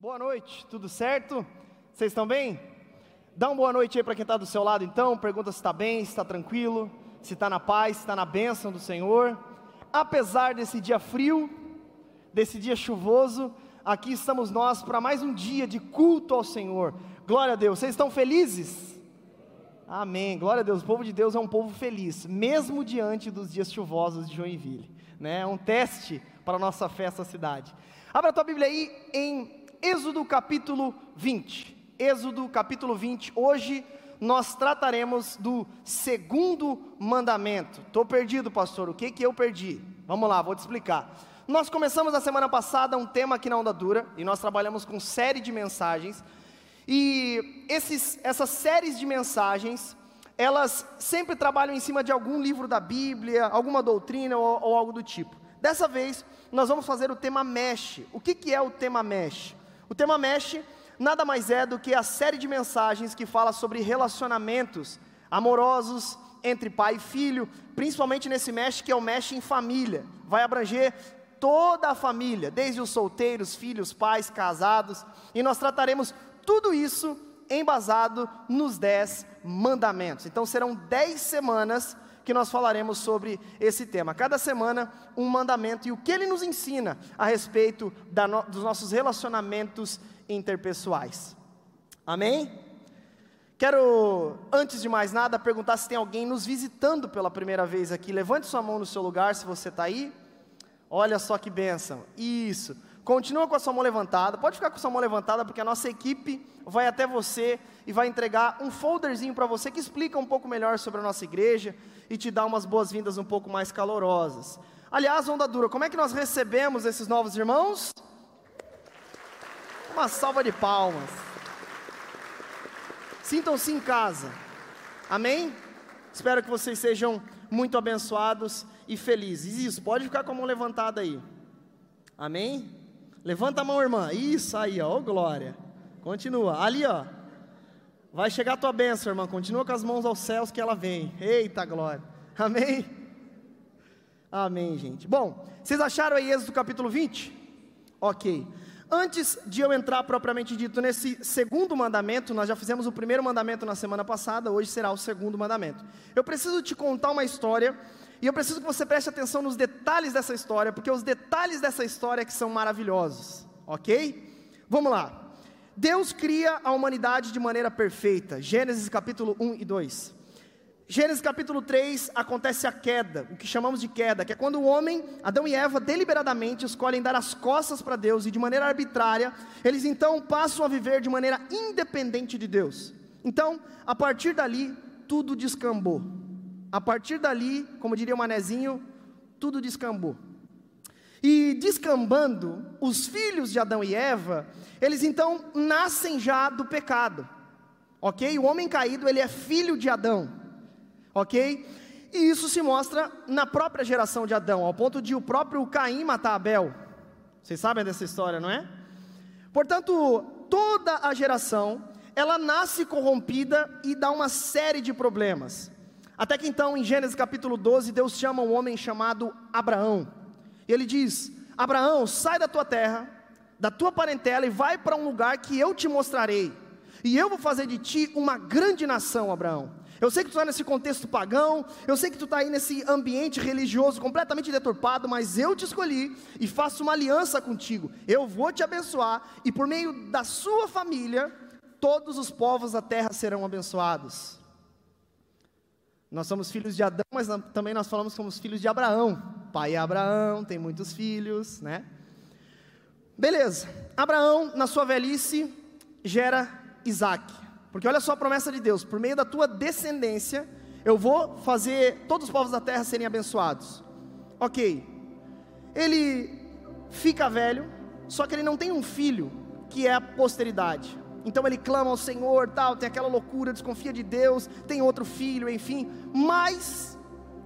Boa noite, tudo certo? Vocês estão bem? Dá uma boa noite aí para quem está do seu lado então, pergunta se está bem, se está tranquilo, se está na paz, se está na bênção do Senhor. Apesar desse dia frio, desse dia chuvoso, aqui estamos nós para mais um dia de culto ao Senhor. Glória a Deus, vocês estão felizes? Amém, glória a Deus, o povo de Deus é um povo feliz, mesmo diante dos dias chuvosos de Joinville, né? É um teste para a nossa fé essa cidade. Abra a tua Bíblia aí em Êxodo capítulo 20. Êxodo capítulo 20. Hoje nós trataremos do segundo mandamento. Estou perdido, pastor. O que que eu perdi? Vamos lá, vou te explicar. Nós começamos a semana passada um tema aqui na Onda Dura e nós trabalhamos com série de mensagens. E esses, essas séries de mensagens, elas sempre trabalham em cima de algum livro da Bíblia, alguma doutrina ou, ou algo do tipo. Dessa vez, nós vamos fazer o tema Mesh. O que, que é o tema Mesh? O tema Mesh nada mais é do que a série de mensagens que fala sobre relacionamentos amorosos entre pai e filho, principalmente nesse Mesh que é o Mesh em família. Vai abranger toda a família, desde os solteiros, filhos, pais, casados, e nós trataremos tudo isso embasado nos dez mandamentos. Então serão dez semanas que nós falaremos sobre esse tema. Cada semana, um mandamento e o que ele nos ensina a respeito no, dos nossos relacionamentos interpessoais. Amém? Quero, antes de mais nada, perguntar se tem alguém nos visitando pela primeira vez aqui. Levante sua mão no seu lugar se você está aí. Olha só que bênção. Isso. Continua com a sua mão levantada. Pode ficar com a sua mão levantada, porque a nossa equipe vai até você e vai entregar um folderzinho para você que explica um pouco melhor sobre a nossa igreja e te dá umas boas-vindas um pouco mais calorosas. Aliás, onda dura, como é que nós recebemos esses novos irmãos? Uma salva de palmas. Sintam-se em casa. Amém? Espero que vocês sejam muito abençoados e felizes. Isso, pode ficar com a mão levantada aí. Amém? Levanta a mão, irmã. Isso aí, ó, glória. Continua. Ali, ó. Vai chegar a tua bênção, irmã. Continua com as mãos aos céus que ela vem. Eita glória. Amém? Amém, gente. Bom, vocês acharam aí Êxodo capítulo 20? Ok. Antes de eu entrar propriamente dito nesse segundo mandamento, nós já fizemos o primeiro mandamento na semana passada, hoje será o segundo mandamento. Eu preciso te contar uma história e eu preciso que você preste atenção nos detalhes dessa história, porque os detalhes dessa história é que são maravilhosos, ok? Vamos lá. Deus cria a humanidade de maneira perfeita. Gênesis capítulo 1 e 2. Gênesis capítulo 3 acontece a queda, o que chamamos de queda, que é quando o homem, Adão e Eva, deliberadamente escolhem dar as costas para Deus e de maneira arbitrária, eles então passam a viver de maneira independente de Deus. Então, a partir dali, tudo descambou. A partir dali, como diria o manezinho, tudo descambou. E descambando, os filhos de Adão e Eva, eles então nascem já do pecado. OK? O homem caído, ele é filho de Adão. OK? E isso se mostra na própria geração de Adão, ao ponto de o próprio Caim matar Abel. Vocês sabem dessa história, não é? Portanto, toda a geração, ela nasce corrompida e dá uma série de problemas. Até que então, em Gênesis capítulo 12, Deus chama um homem chamado Abraão. E ele diz: Abraão, sai da tua terra, da tua parentela e vai para um lugar que eu te mostrarei. E eu vou fazer de ti uma grande nação, Abraão. Eu sei que tu está nesse contexto pagão, eu sei que tu está aí nesse ambiente religioso completamente deturpado, mas eu te escolhi e faço uma aliança contigo. Eu vou te abençoar e por meio da sua família, todos os povos da terra serão abençoados. Nós somos filhos de Adão, mas também nós falamos que somos filhos de Abraão. Pai é Abraão, tem muitos filhos, né? Beleza. Abraão, na sua velhice, gera Isaac. Porque olha só a promessa de Deus: por meio da tua descendência, eu vou fazer todos os povos da terra serem abençoados. Ok. Ele fica velho, só que ele não tem um filho que é a posteridade. Então ele clama ao Senhor, tal, tem aquela loucura, desconfia de Deus, tem outro filho, enfim. Mas,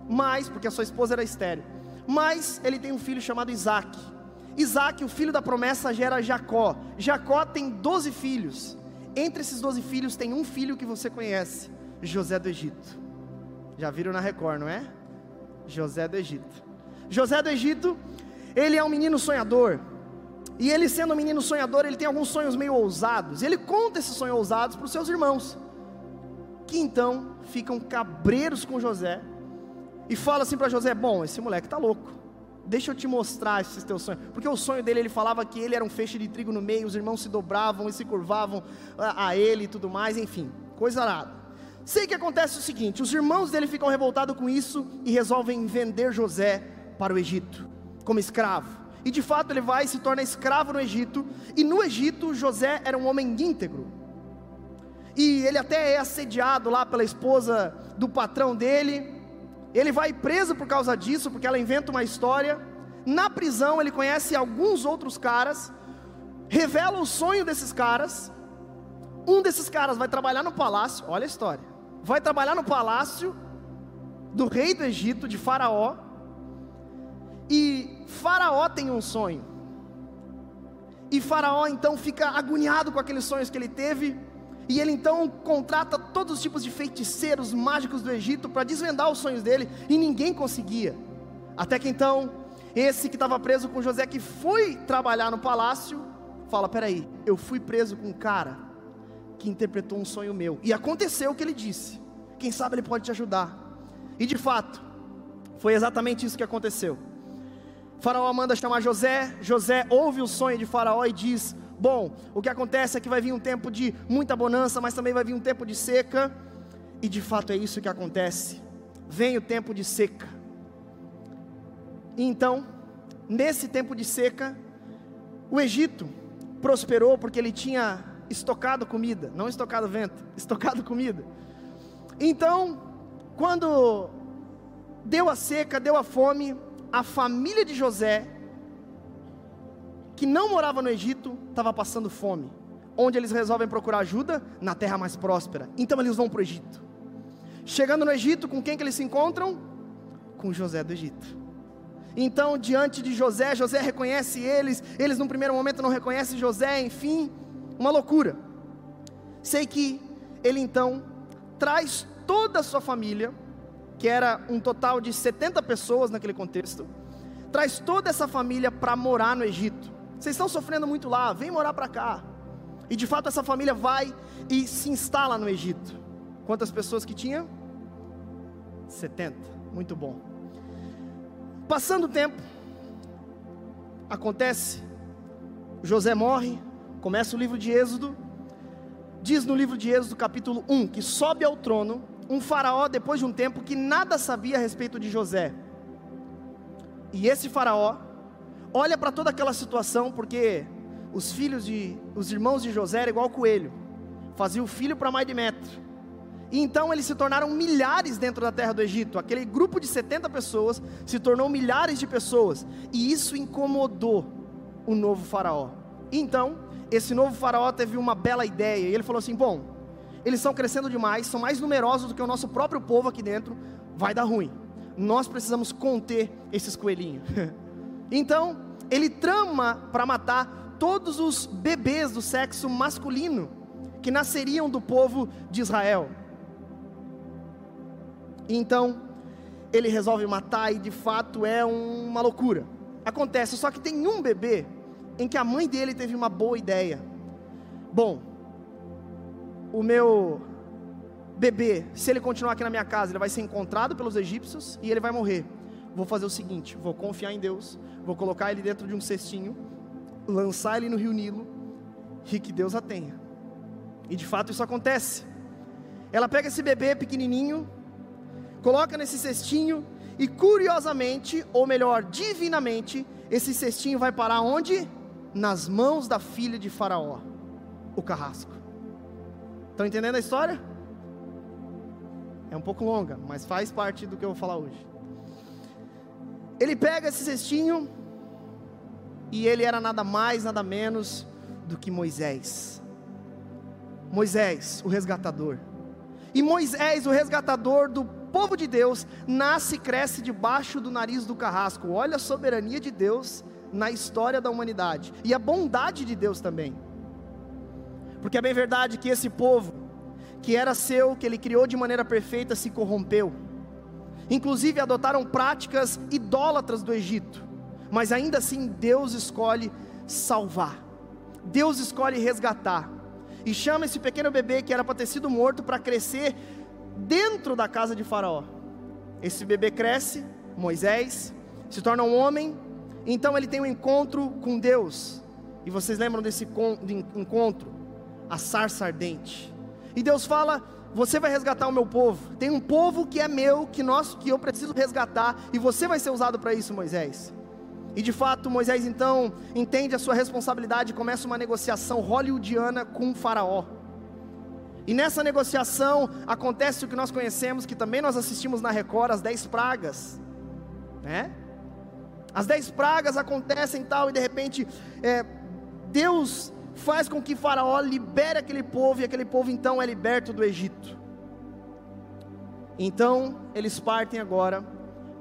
mas, porque a sua esposa era estéreo. Mas ele tem um filho chamado Isaac. Isaac, o filho da promessa, gera Jacó. Jacó tem doze filhos. Entre esses doze filhos tem um filho que você conhece, José do Egito. Já viram na Record, não é? José do Egito. José do Egito, ele é um menino sonhador. E ele, sendo um menino sonhador, ele tem alguns sonhos meio ousados. Ele conta esses sonhos ousados para os seus irmãos, que então ficam cabreiros com José e fala assim para José: Bom, esse moleque está louco. Deixa eu te mostrar esses teus sonhos. Porque o sonho dele, ele falava que ele era um feixe de trigo no meio, os irmãos se dobravam e se curvavam a, a ele e tudo mais, enfim, coisa nada. Sei que acontece o seguinte: os irmãos dele ficam revoltados com isso e resolvem vender José para o Egito, como escravo. E de fato ele vai e se torna escravo no Egito. E no Egito, José era um homem íntegro. E ele até é assediado lá pela esposa do patrão dele. Ele vai preso por causa disso, porque ela inventa uma história. Na prisão, ele conhece alguns outros caras, revela o sonho desses caras. Um desses caras vai trabalhar no palácio, olha a história. Vai trabalhar no palácio do rei do Egito, de Faraó. E Faraó tem um sonho. E Faraó então fica agoniado com aqueles sonhos que ele teve. E ele então contrata todos os tipos de feiticeiros mágicos do Egito para desvendar os sonhos dele. E ninguém conseguia. Até que então, esse que estava preso com José, que foi trabalhar no palácio, fala: Peraí, eu fui preso com um cara que interpretou um sonho meu. E aconteceu o que ele disse. Quem sabe ele pode te ajudar. E de fato, foi exatamente isso que aconteceu. Faraó manda chamar José. José ouve o sonho de Faraó e diz: Bom, o que acontece é que vai vir um tempo de muita bonança, mas também vai vir um tempo de seca. E de fato é isso que acontece. Vem o tempo de seca. E então, nesse tempo de seca, o Egito prosperou porque ele tinha estocado comida, não estocado vento, estocado comida. Então, quando deu a seca, deu a fome, a família de José, que não morava no Egito, estava passando fome. Onde eles resolvem procurar ajuda? Na terra mais próspera. Então eles vão para o Egito. Chegando no Egito, com quem que eles se encontram? Com José do Egito. Então, diante de José, José reconhece eles, eles num primeiro momento não reconhecem José, enfim, uma loucura. Sei que ele então traz toda a sua família que era um total de 70 pessoas naquele contexto, traz toda essa família para morar no Egito. Vocês estão sofrendo muito lá, vem morar para cá. E de fato essa família vai e se instala no Egito. Quantas pessoas que tinha? 70. Muito bom. Passando o tempo, acontece, José morre, começa o livro de Êxodo. Diz no livro de Êxodo, capítulo 1, que sobe ao trono um faraó, depois de um tempo, que nada sabia a respeito de José. E esse faraó olha para toda aquela situação, porque os filhos de, os irmãos de José eram igual coelho, fazia o filho para mais de metro. E então eles se tornaram milhares dentro da terra do Egito. Aquele grupo de 70 pessoas se tornou milhares de pessoas. E isso incomodou o novo faraó. Então, esse novo faraó teve uma bela ideia. E ele falou assim: Bom, eles estão crescendo demais, são mais numerosos do que o nosso próprio povo aqui dentro, vai dar ruim. Nós precisamos conter esses coelhinhos. então, ele trama para matar todos os bebês do sexo masculino que nasceriam do povo de Israel. Então, ele resolve matar e de fato é uma loucura. Acontece, só que tem um bebê em que a mãe dele teve uma boa ideia. Bom, o meu bebê, se ele continuar aqui na minha casa, ele vai ser encontrado pelos egípcios e ele vai morrer. Vou fazer o seguinte: vou confiar em Deus, vou colocar ele dentro de um cestinho, lançar ele no rio Nilo e que Deus a tenha. E de fato isso acontece. Ela pega esse bebê pequenininho, coloca nesse cestinho e curiosamente, ou melhor, divinamente, esse cestinho vai parar onde? Nas mãos da filha de Faraó, o carrasco. Estão entendendo a história? É um pouco longa, mas faz parte do que eu vou falar hoje. Ele pega esse cestinho e ele era nada mais, nada menos do que Moisés. Moisés, o resgatador. E Moisés, o resgatador do povo de Deus, nasce e cresce debaixo do nariz do carrasco. Olha a soberania de Deus na história da humanidade e a bondade de Deus também. Porque é bem verdade que esse povo, que era seu, que ele criou de maneira perfeita, se corrompeu. Inclusive adotaram práticas idólatras do Egito. Mas ainda assim Deus escolhe salvar. Deus escolhe resgatar. E chama esse pequeno bebê que era para ter sido morto para crescer dentro da casa de Faraó. Esse bebê cresce, Moisés, se torna um homem, então ele tem um encontro com Deus. E vocês lembram desse encontro? A sarça ardente. E Deus fala: Você vai resgatar o meu povo. Tem um povo que é meu, que nós, que eu preciso resgatar, e você vai ser usado para isso, Moisés. E de fato, Moisés então entende a sua responsabilidade e começa uma negociação hollywoodiana com o Faraó. E nessa negociação acontece o que nós conhecemos, que também nós assistimos na Record, as dez pragas, né? As dez pragas acontecem tal, e de repente é, Deus faz com que Faraó libere aquele povo, e aquele povo então é liberto do Egito. Então eles partem agora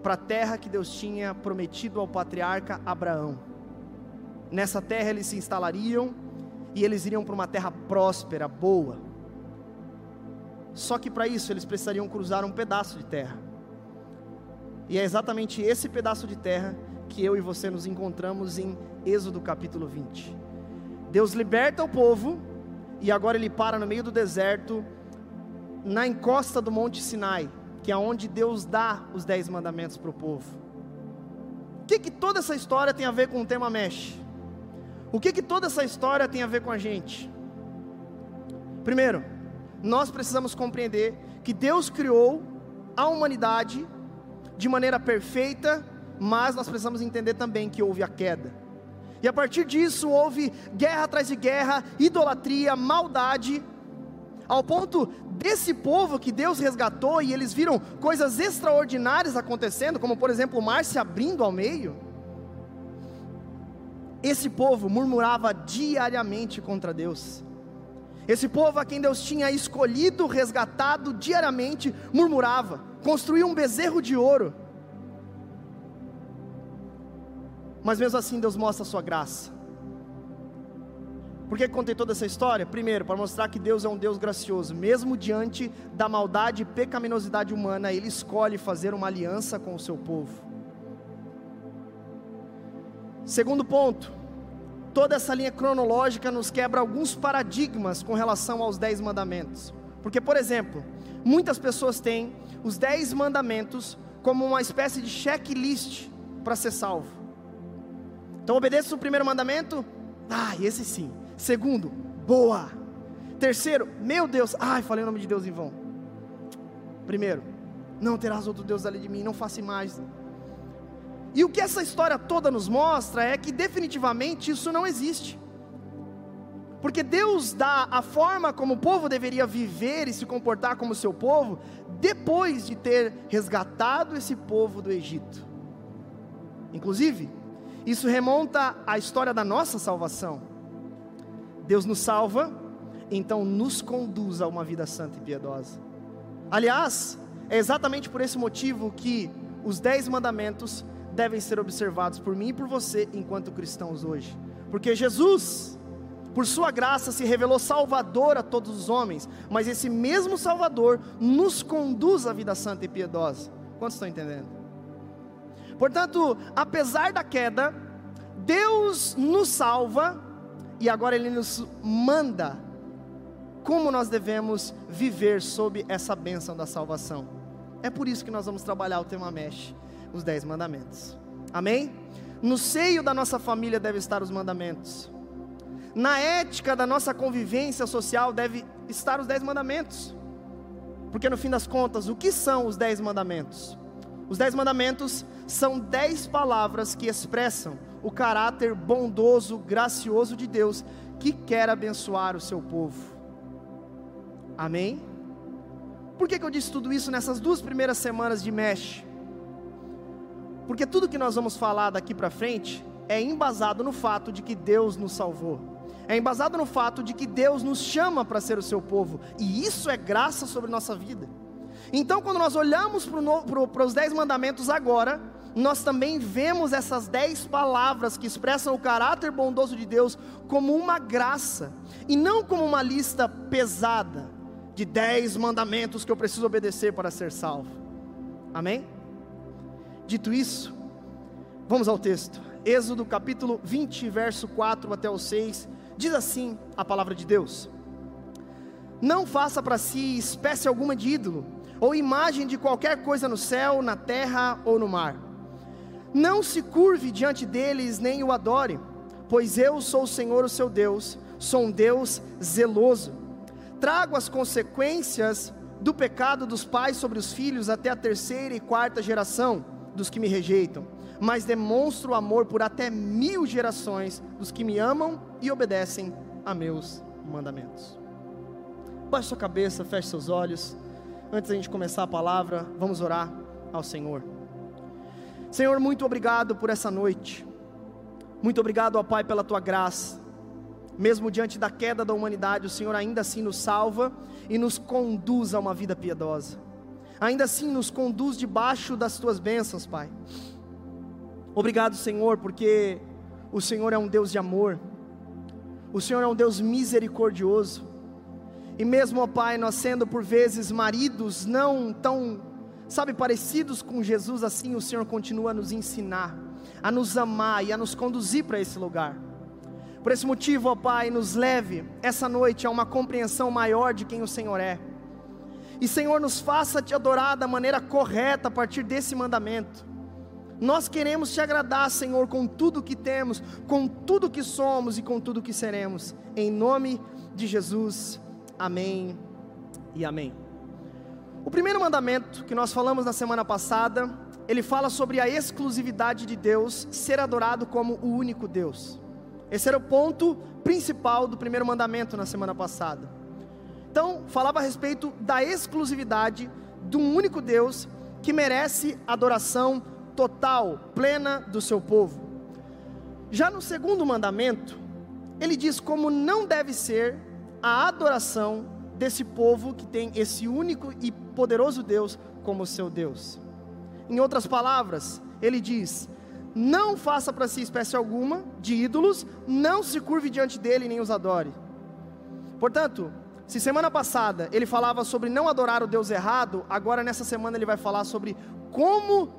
para a terra que Deus tinha prometido ao patriarca Abraão. Nessa terra eles se instalariam e eles iriam para uma terra próspera, boa. Só que para isso eles precisariam cruzar um pedaço de terra. E é exatamente esse pedaço de terra que eu e você nos encontramos em Êxodo capítulo 20. Deus liberta o povo e agora ele para no meio do deserto, na encosta do Monte Sinai que é onde Deus dá os dez mandamentos para o povo. O que, que toda essa história tem a ver com o tema Mesh? O que, que toda essa história tem a ver com a gente? Primeiro, nós precisamos compreender que Deus criou a humanidade de maneira perfeita, mas nós precisamos entender também que houve a queda. E a partir disso houve guerra atrás de guerra, idolatria, maldade, ao ponto desse povo que Deus resgatou e eles viram coisas extraordinárias acontecendo, como por exemplo o mar se abrindo ao meio. Esse povo murmurava diariamente contra Deus. Esse povo a quem Deus tinha escolhido, resgatado diariamente, murmurava, construiu um bezerro de ouro. Mas mesmo assim Deus mostra a sua graça. Por que contei toda essa história? Primeiro, para mostrar que Deus é um Deus gracioso, mesmo diante da maldade e pecaminosidade humana, Ele escolhe fazer uma aliança com o seu povo. Segundo ponto, toda essa linha cronológica nos quebra alguns paradigmas com relação aos dez mandamentos. Porque, por exemplo, muitas pessoas têm os dez mandamentos como uma espécie de checklist para ser salvo. Então, obedeça o primeiro mandamento, ah, esse sim. Segundo, boa. Terceiro, meu Deus, ai, falei o nome de Deus em vão. Primeiro, não terás outro Deus ali de mim, não faça mais. E o que essa história toda nos mostra é que definitivamente isso não existe. Porque Deus dá a forma como o povo deveria viver e se comportar como seu povo, depois de ter resgatado esse povo do Egito. Inclusive, isso remonta à história da nossa salvação. Deus nos salva, então nos conduz a uma vida santa e piedosa. Aliás, é exatamente por esse motivo que os dez mandamentos devem ser observados por mim e por você enquanto cristãos hoje. Porque Jesus, por sua graça, se revelou Salvador a todos os homens, mas esse mesmo Salvador nos conduz à vida santa e piedosa. Quantos estão entendendo? Portanto, apesar da queda, Deus nos salva e agora Ele nos manda como nós devemos viver sob essa bênção da salvação. É por isso que nós vamos trabalhar o tema Mesh, os dez mandamentos. Amém? No seio da nossa família deve estar os mandamentos. Na ética da nossa convivência social deve estar os dez mandamentos. Porque no fim das contas, o que são os dez mandamentos? Os dez mandamentos são dez palavras que expressam o caráter bondoso, gracioso de Deus, que quer abençoar o seu povo. Amém? Por que, que eu disse tudo isso nessas duas primeiras semanas de Mesh? Porque tudo que nós vamos falar daqui para frente é embasado no fato de que Deus nos salvou. É embasado no fato de que Deus nos chama para ser o seu povo. E isso é graça sobre nossa vida. Então, quando nós olhamos para os dez mandamentos agora, nós também vemos essas dez palavras que expressam o caráter bondoso de Deus como uma graça, e não como uma lista pesada de dez mandamentos que eu preciso obedecer para ser salvo. Amém? Dito isso, vamos ao texto. Êxodo capítulo 20, verso 4 até o 6, diz assim a palavra de Deus: Não faça para si espécie alguma de ídolo, ou imagem de qualquer coisa no céu, na terra ou no mar. Não se curve diante deles, nem o adore, pois eu sou o Senhor, o seu Deus, sou um Deus zeloso. Trago as consequências do pecado dos pais sobre os filhos até a terceira e quarta geração dos que me rejeitam, mas demonstro amor por até mil gerações dos que me amam e obedecem a meus mandamentos. Baixe sua cabeça, feche seus olhos. Antes da gente começar a palavra, vamos orar ao Senhor. Senhor, muito obrigado por essa noite. Muito obrigado, ó Pai, pela tua graça. Mesmo diante da queda da humanidade, o Senhor ainda assim nos salva e nos conduz a uma vida piedosa. Ainda assim nos conduz debaixo das tuas bênçãos, Pai. Obrigado, Senhor, porque o Senhor é um Deus de amor. O Senhor é um Deus misericordioso. E mesmo, ó Pai, nós sendo por vezes maridos não tão, sabe, parecidos com Jesus, assim o Senhor continua a nos ensinar, a nos amar e a nos conduzir para esse lugar. Por esse motivo, ó Pai, nos leve essa noite a uma compreensão maior de quem o Senhor é. E Senhor, nos faça te adorar da maneira correta a partir desse mandamento. Nós queremos te agradar, Senhor, com tudo que temos, com tudo que somos e com tudo que seremos. Em nome de Jesus. Amém e amém. O primeiro mandamento que nós falamos na semana passada, ele fala sobre a exclusividade de Deus ser adorado como o único Deus. Esse era o ponto principal do primeiro mandamento na semana passada. Então, falava a respeito da exclusividade de um único Deus que merece adoração total, plena do seu povo. Já no segundo mandamento, ele diz como não deve ser a adoração desse povo que tem esse único e poderoso Deus como seu Deus. Em outras palavras, ele diz: não faça para si espécie alguma de ídolos, não se curve diante dele nem os adore. Portanto, se semana passada ele falava sobre não adorar o Deus errado, agora nessa semana ele vai falar sobre como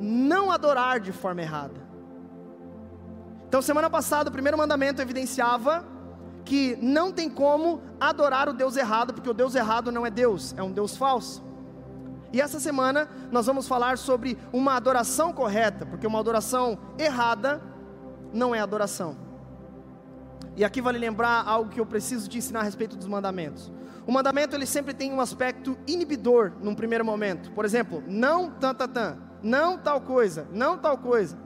não adorar de forma errada. Então, semana passada, o primeiro mandamento evidenciava que não tem como adorar o Deus errado, porque o Deus errado não é Deus, é um Deus falso. E essa semana nós vamos falar sobre uma adoração correta, porque uma adoração errada não é adoração. E aqui vale lembrar algo que eu preciso te ensinar a respeito dos mandamentos. O mandamento ele sempre tem um aspecto inibidor num primeiro momento. Por exemplo, não tan, tan, tan, não tal coisa, não tal coisa.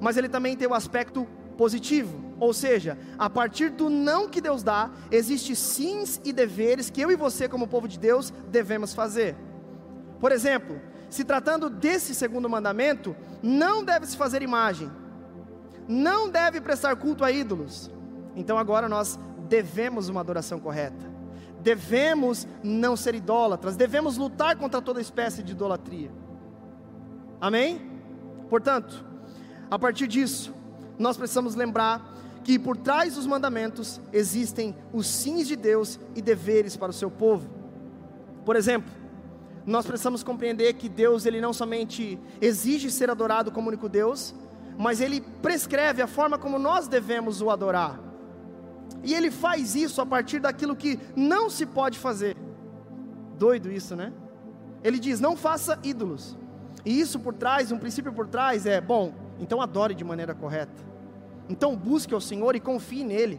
Mas ele também tem o aspecto positivo, ou seja, a partir do não que Deus dá, existe sims e deveres que eu e você como povo de Deus devemos fazer. Por exemplo, se tratando desse segundo mandamento, não deve se fazer imagem, não deve prestar culto a ídolos. Então agora nós devemos uma adoração correta, devemos não ser idólatras, devemos lutar contra toda espécie de idolatria. Amém? Portanto, a partir disso, nós precisamos lembrar que por trás dos mandamentos existem os sims de Deus e deveres para o seu povo. Por exemplo, nós precisamos compreender que Deus ele não somente exige ser adorado como único Deus, mas ele prescreve a forma como nós devemos o adorar. E ele faz isso a partir daquilo que não se pode fazer. Doido isso, né? Ele diz: "Não faça ídolos". E isso por trás, um princípio por trás é, bom, então adore de maneira correta. Então busque ao Senhor e confie nele,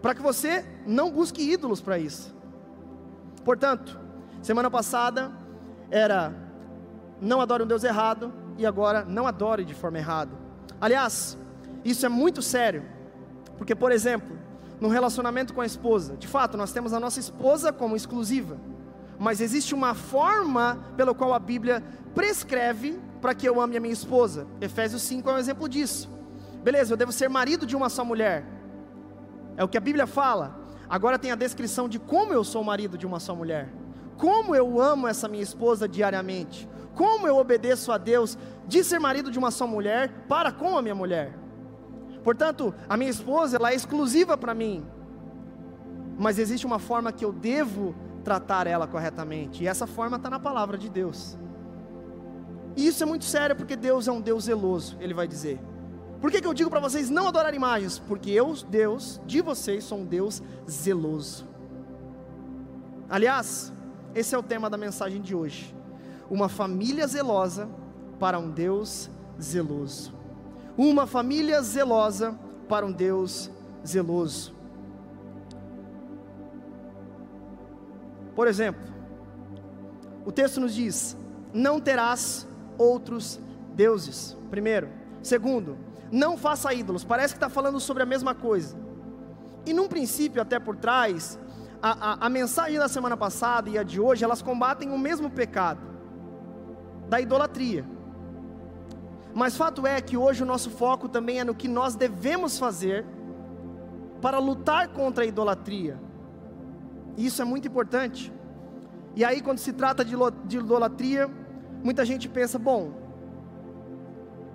para que você não busque ídolos para isso. Portanto, semana passada era não adore um Deus errado e agora não adore de forma errada. Aliás, isso é muito sério, porque, por exemplo, no relacionamento com a esposa, de fato, nós temos a nossa esposa como exclusiva, mas existe uma forma pela qual a Bíblia prescreve para que eu ame a minha esposa. Efésios 5 é um exemplo disso. Beleza, eu devo ser marido de uma só mulher, é o que a Bíblia fala. Agora tem a descrição de como eu sou marido de uma só mulher como eu amo essa minha esposa diariamente, como eu obedeço a Deus de ser marido de uma só mulher para com a minha mulher. Portanto, a minha esposa ela é exclusiva para mim, mas existe uma forma que eu devo tratar ela corretamente, e essa forma está na palavra de Deus. E isso é muito sério porque Deus é um Deus zeloso, ele vai dizer. Por que, que eu digo para vocês não adorar imagens? Porque eu, Deus, de vocês, sou um Deus zeloso. Aliás, esse é o tema da mensagem de hoje. Uma família zelosa para um Deus zeloso. Uma família zelosa para um Deus zeloso. Por exemplo, o texto nos diz: não terás outros deuses. Primeiro. Segundo, não faça ídolos. Parece que está falando sobre a mesma coisa. E num princípio, até por trás, a, a, a mensagem da semana passada e a de hoje, elas combatem o mesmo pecado da idolatria. Mas fato é que hoje o nosso foco também é no que nós devemos fazer para lutar contra a idolatria. E isso é muito importante. E aí, quando se trata de idolatria, muita gente pensa: bom,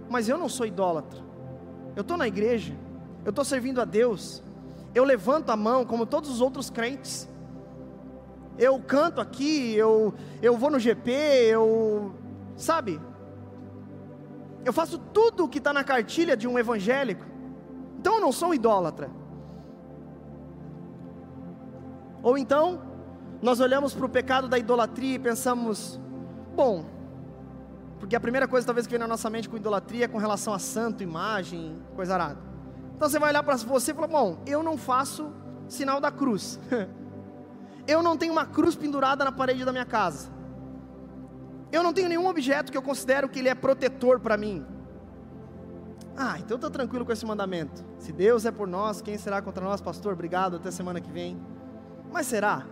mas eu não sou idólatra, eu estou na igreja, eu estou servindo a Deus, eu levanto a mão como todos os outros crentes, eu canto aqui, eu, eu vou no GP, eu. Sabe? Eu faço tudo o que está na cartilha de um evangélico, então eu não sou um idólatra. Ou então, nós olhamos para o pecado da idolatria e pensamos, bom, porque a primeira coisa talvez que vem na nossa mente com idolatria é com relação a santo, imagem, coisa arada. Então você vai olhar para você e falar, bom, eu não faço sinal da cruz. eu não tenho uma cruz pendurada na parede da minha casa. Eu não tenho nenhum objeto que eu considero que ele é protetor para mim. Ah, então estou tranquilo com esse mandamento. Se Deus é por nós, quem será contra nós, pastor? Obrigado, até semana que vem. Mas será?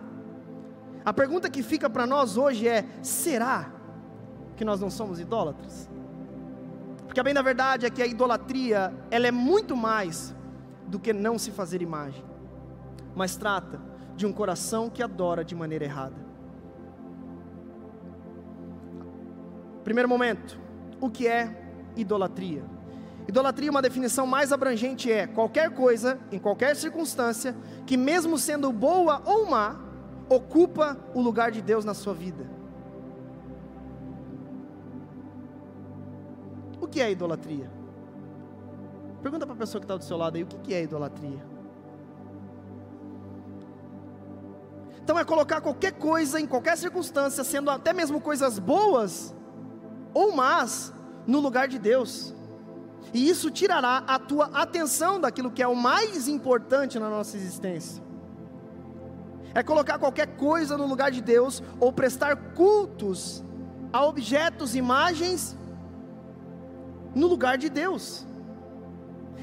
A pergunta que fica para nós hoje é: será que nós não somos idólatras? Porque a bem da verdade é que a idolatria, ela é muito mais do que não se fazer imagem, mas trata de um coração que adora de maneira errada. Primeiro momento, o que é idolatria? Idolatria, uma definição mais abrangente é qualquer coisa, em qualquer circunstância, que mesmo sendo boa ou má, ocupa o lugar de Deus na sua vida. Que é idolatria? Pergunta para a pessoa que está do seu lado aí, o que é idolatria? Então é colocar qualquer coisa, em qualquer circunstância, sendo até mesmo coisas boas ou más, no lugar de Deus. E isso tirará a tua atenção daquilo que é o mais importante na nossa existência é colocar qualquer coisa no lugar de Deus ou prestar cultos a objetos, imagens no lugar de Deus.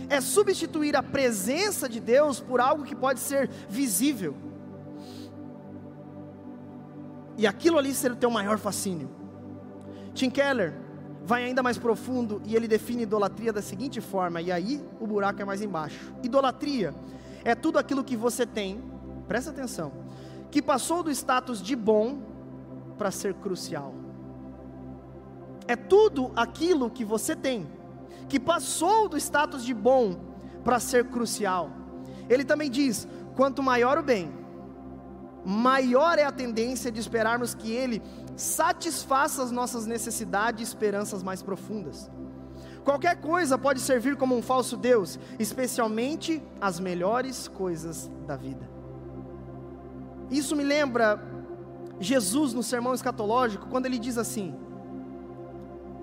É substituir a presença de Deus por algo que pode ser visível. E aquilo ali ser o teu maior fascínio. Tim Keller vai ainda mais profundo e ele define idolatria da seguinte forma, e aí o buraco é mais embaixo. Idolatria é tudo aquilo que você tem, presta atenção, que passou do status de bom para ser crucial. É tudo aquilo que você tem, que passou do status de bom para ser crucial. Ele também diz: quanto maior o bem, maior é a tendência de esperarmos que ele satisfaça as nossas necessidades e esperanças mais profundas. Qualquer coisa pode servir como um falso Deus, especialmente as melhores coisas da vida. Isso me lembra Jesus no sermão escatológico, quando ele diz assim: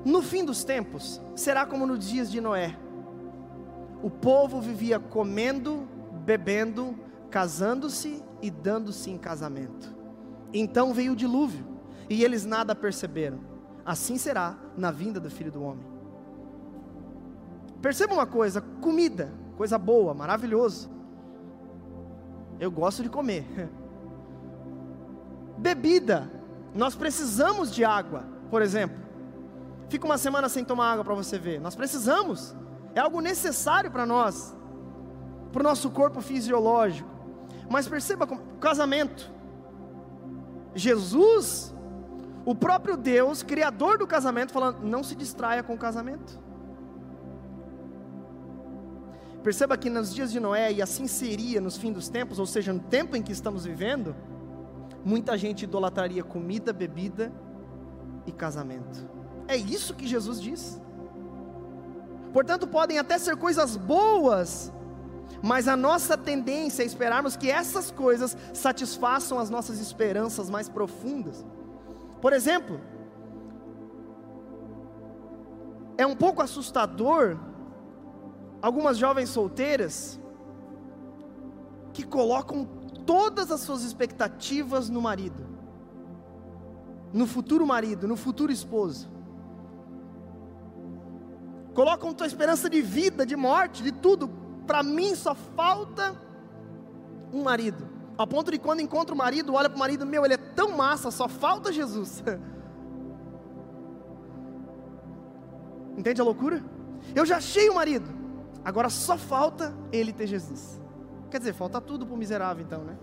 No fim dos tempos, será como nos dias de Noé. O povo vivia comendo, bebendo, casando-se e dando-se em casamento. Então veio o dilúvio, e eles nada perceberam. Assim será na vinda do filho do homem. Perceba uma coisa: comida, coisa boa, maravilhoso. Eu gosto de comer. Bebida, nós precisamos de água, por exemplo. Fica uma semana sem tomar água para você ver. Nós precisamos, é algo necessário para nós, para o nosso corpo fisiológico. Mas perceba, casamento. Jesus, o próprio Deus, criador do casamento, falando: não se distraia com o casamento. Perceba que nos dias de Noé, e assim seria nos fins dos tempos, ou seja, no tempo em que estamos vivendo, muita gente idolatraria comida, bebida e casamento. É isso que Jesus diz. Portanto, podem até ser coisas boas, mas a nossa tendência é esperarmos que essas coisas satisfaçam as nossas esperanças mais profundas. Por exemplo, é um pouco assustador algumas jovens solteiras que colocam todas as suas expectativas no marido, no futuro marido, no futuro esposo. Colocam tua esperança de vida, de morte, de tudo. Para mim só falta um marido. A ponto de quando encontra o marido, olha para o marido, meu, ele é tão massa, só falta Jesus. Entende a loucura? Eu já achei o marido, agora só falta ele ter Jesus. Quer dizer, falta tudo para o miserável então, né?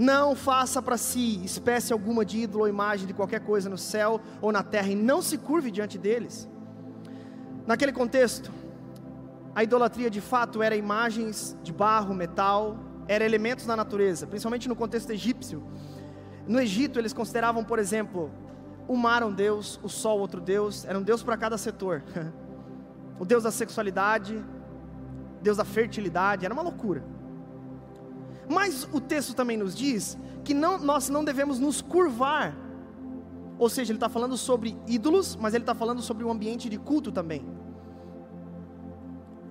Não faça para si espécie alguma de ídolo ou imagem de qualquer coisa no céu ou na terra, e não se curve diante deles. Naquele contexto, a idolatria de fato era imagens de barro, metal, era elementos da natureza, principalmente no contexto egípcio. No Egito, eles consideravam, por exemplo, o mar um deus, o sol outro deus, era um deus para cada setor. o deus da sexualidade, deus da fertilidade, era uma loucura. Mas o texto também nos diz que não, nós não devemos nos curvar. Ou seja, ele está falando sobre ídolos, mas ele está falando sobre o ambiente de culto também.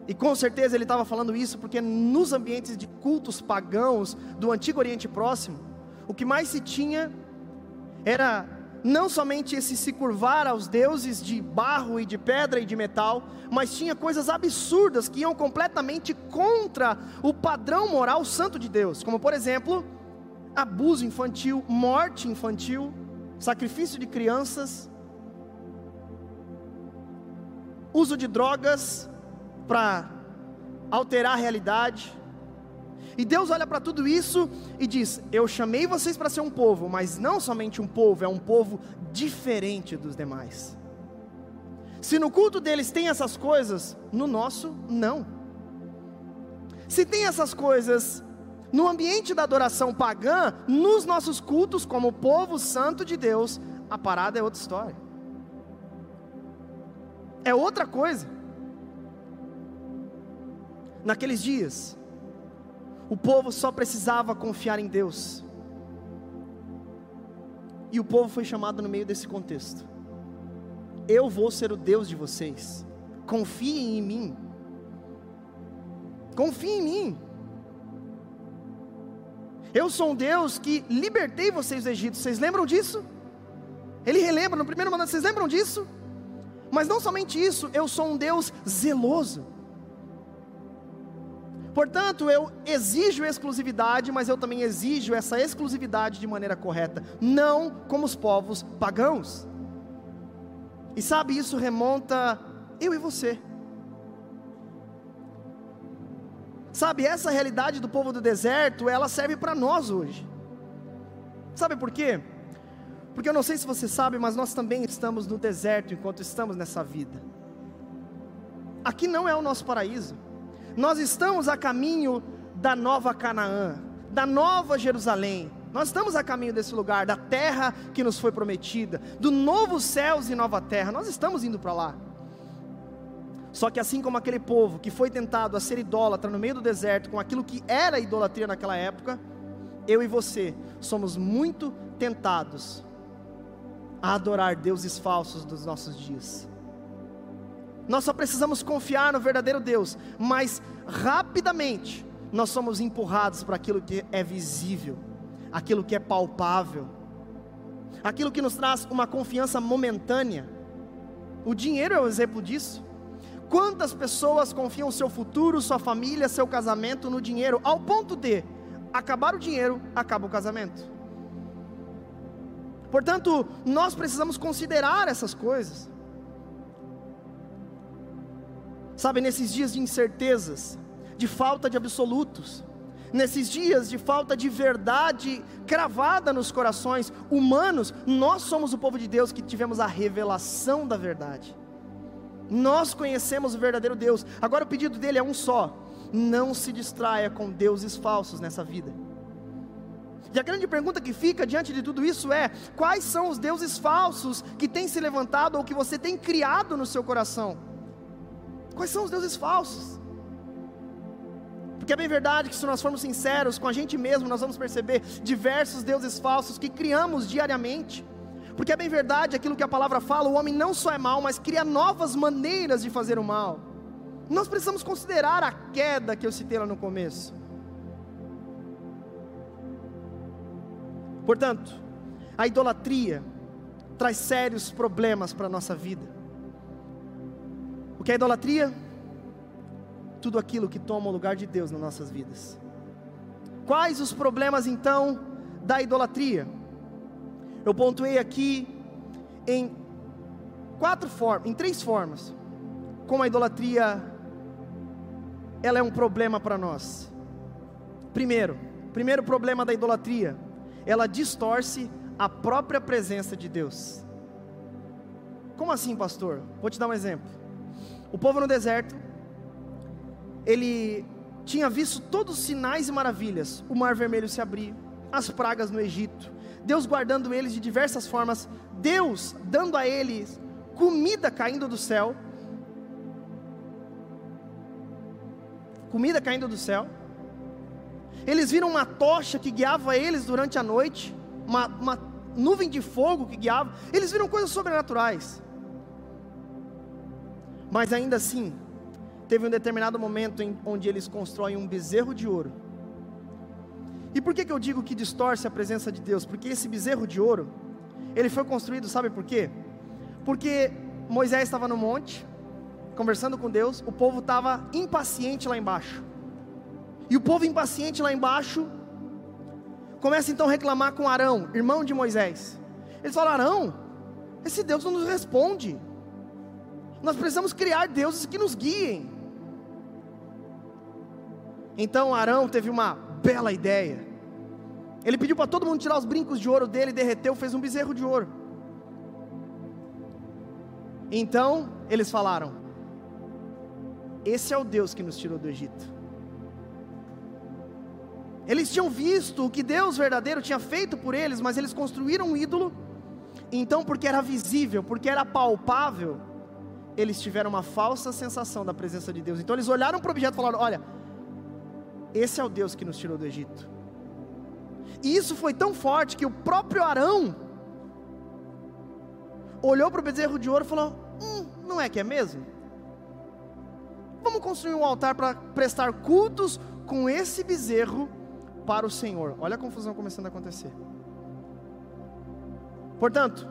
E com certeza ele estava falando isso porque nos ambientes de cultos pagãos do Antigo Oriente Próximo, o que mais se tinha era não somente esse se curvar aos deuses de barro e de pedra e de metal, mas tinha coisas absurdas que iam completamente contra o padrão moral santo de Deus, como por exemplo, abuso infantil, morte infantil, sacrifício de crianças, uso de drogas para alterar a realidade, e Deus olha para tudo isso e diz: Eu chamei vocês para ser um povo, mas não somente um povo, é um povo diferente dos demais. Se no culto deles tem essas coisas, no nosso não. Se tem essas coisas no ambiente da adoração pagã, nos nossos cultos, como povo santo de Deus, a parada é outra história. É outra coisa. Naqueles dias, o povo só precisava confiar em Deus. E o povo foi chamado no meio desse contexto. Eu vou ser o Deus de vocês. Confiem em mim. Confiem em mim. Eu sou um Deus que libertei vocês do Egito. Vocês lembram disso? Ele relembra no primeiro mandamento. Vocês lembram disso? Mas não somente isso, eu sou um Deus zeloso. Portanto, eu exijo exclusividade, mas eu também exijo essa exclusividade de maneira correta, não como os povos pagãos. E sabe, isso remonta eu e você. Sabe, essa realidade do povo do deserto, ela serve para nós hoje. Sabe por quê? Porque eu não sei se você sabe, mas nós também estamos no deserto enquanto estamos nessa vida. Aqui não é o nosso paraíso. Nós estamos a caminho da nova Canaã, da nova Jerusalém. Nós estamos a caminho desse lugar, da terra que nos foi prometida, do novo céus e nova terra. Nós estamos indo para lá. Só que assim como aquele povo que foi tentado a ser idólatra no meio do deserto com aquilo que era idolatria naquela época, eu e você somos muito tentados a adorar deuses falsos dos nossos dias. Nós só precisamos confiar no verdadeiro Deus, mas rapidamente nós somos empurrados para aquilo que é visível, aquilo que é palpável, aquilo que nos traz uma confiança momentânea. O dinheiro é um exemplo disso. Quantas pessoas confiam seu futuro, sua família, seu casamento no dinheiro, ao ponto de acabar o dinheiro, acaba o casamento. Portanto, nós precisamos considerar essas coisas. Sabe, nesses dias de incertezas, de falta de absolutos, nesses dias de falta de verdade cravada nos corações humanos, nós somos o povo de Deus que tivemos a revelação da verdade. Nós conhecemos o verdadeiro Deus. Agora o pedido dele é um só: não se distraia com deuses falsos nessa vida. E a grande pergunta que fica diante de tudo isso é: quais são os deuses falsos que têm se levantado ou que você tem criado no seu coração? Quais são os deuses falsos? Porque é bem verdade que se nós formos sinceros com a gente mesmo, nós vamos perceber diversos deuses falsos que criamos diariamente. Porque é bem verdade aquilo que a palavra fala: o homem não só é mau, mas cria novas maneiras de fazer o mal. Nós precisamos considerar a queda que eu citei lá no começo. Portanto, a idolatria traz sérios problemas para a nossa vida. O que é idolatria? Tudo aquilo que toma o lugar de Deus nas nossas vidas. Quais os problemas então da idolatria? Eu pontuei aqui em quatro formas, em três formas, como a idolatria ela é um problema para nós. Primeiro, primeiro problema da idolatria ela distorce a própria presença de Deus. Como assim, pastor? Vou te dar um exemplo. O povo no deserto, ele tinha visto todos os sinais e maravilhas: o mar vermelho se abrir, as pragas no Egito, Deus guardando eles de diversas formas, Deus dando a eles comida caindo do céu, comida caindo do céu. Eles viram uma tocha que guiava eles durante a noite, uma, uma nuvem de fogo que guiava. Eles viram coisas sobrenaturais. Mas ainda assim, teve um determinado momento em onde eles constroem um bezerro de ouro. E por que, que eu digo que distorce a presença de Deus? Porque esse bezerro de ouro, ele foi construído, sabe por quê? Porque Moisés estava no monte, conversando com Deus, o povo estava impaciente lá embaixo. E o povo impaciente lá embaixo começa então a reclamar com Arão, irmão de Moisés. Eles falam: Arão, esse Deus não nos responde. Nós precisamos criar deuses que nos guiem. Então Arão teve uma bela ideia. Ele pediu para todo mundo tirar os brincos de ouro dele, derreteu, fez um bezerro de ouro. Então eles falaram: Esse é o Deus que nos tirou do Egito. Eles tinham visto o que Deus verdadeiro tinha feito por eles, mas eles construíram um ídolo. Então, porque era visível, porque era palpável, eles tiveram uma falsa sensação da presença de Deus. Então, eles olharam para o objeto e falaram: Olha, esse é o Deus que nos tirou do Egito. E isso foi tão forte que o próprio Arão olhou para o bezerro de ouro e falou: Hum, não é que é mesmo? Vamos construir um altar para prestar cultos com esse bezerro para o Senhor. Olha a confusão começando a acontecer. Portanto,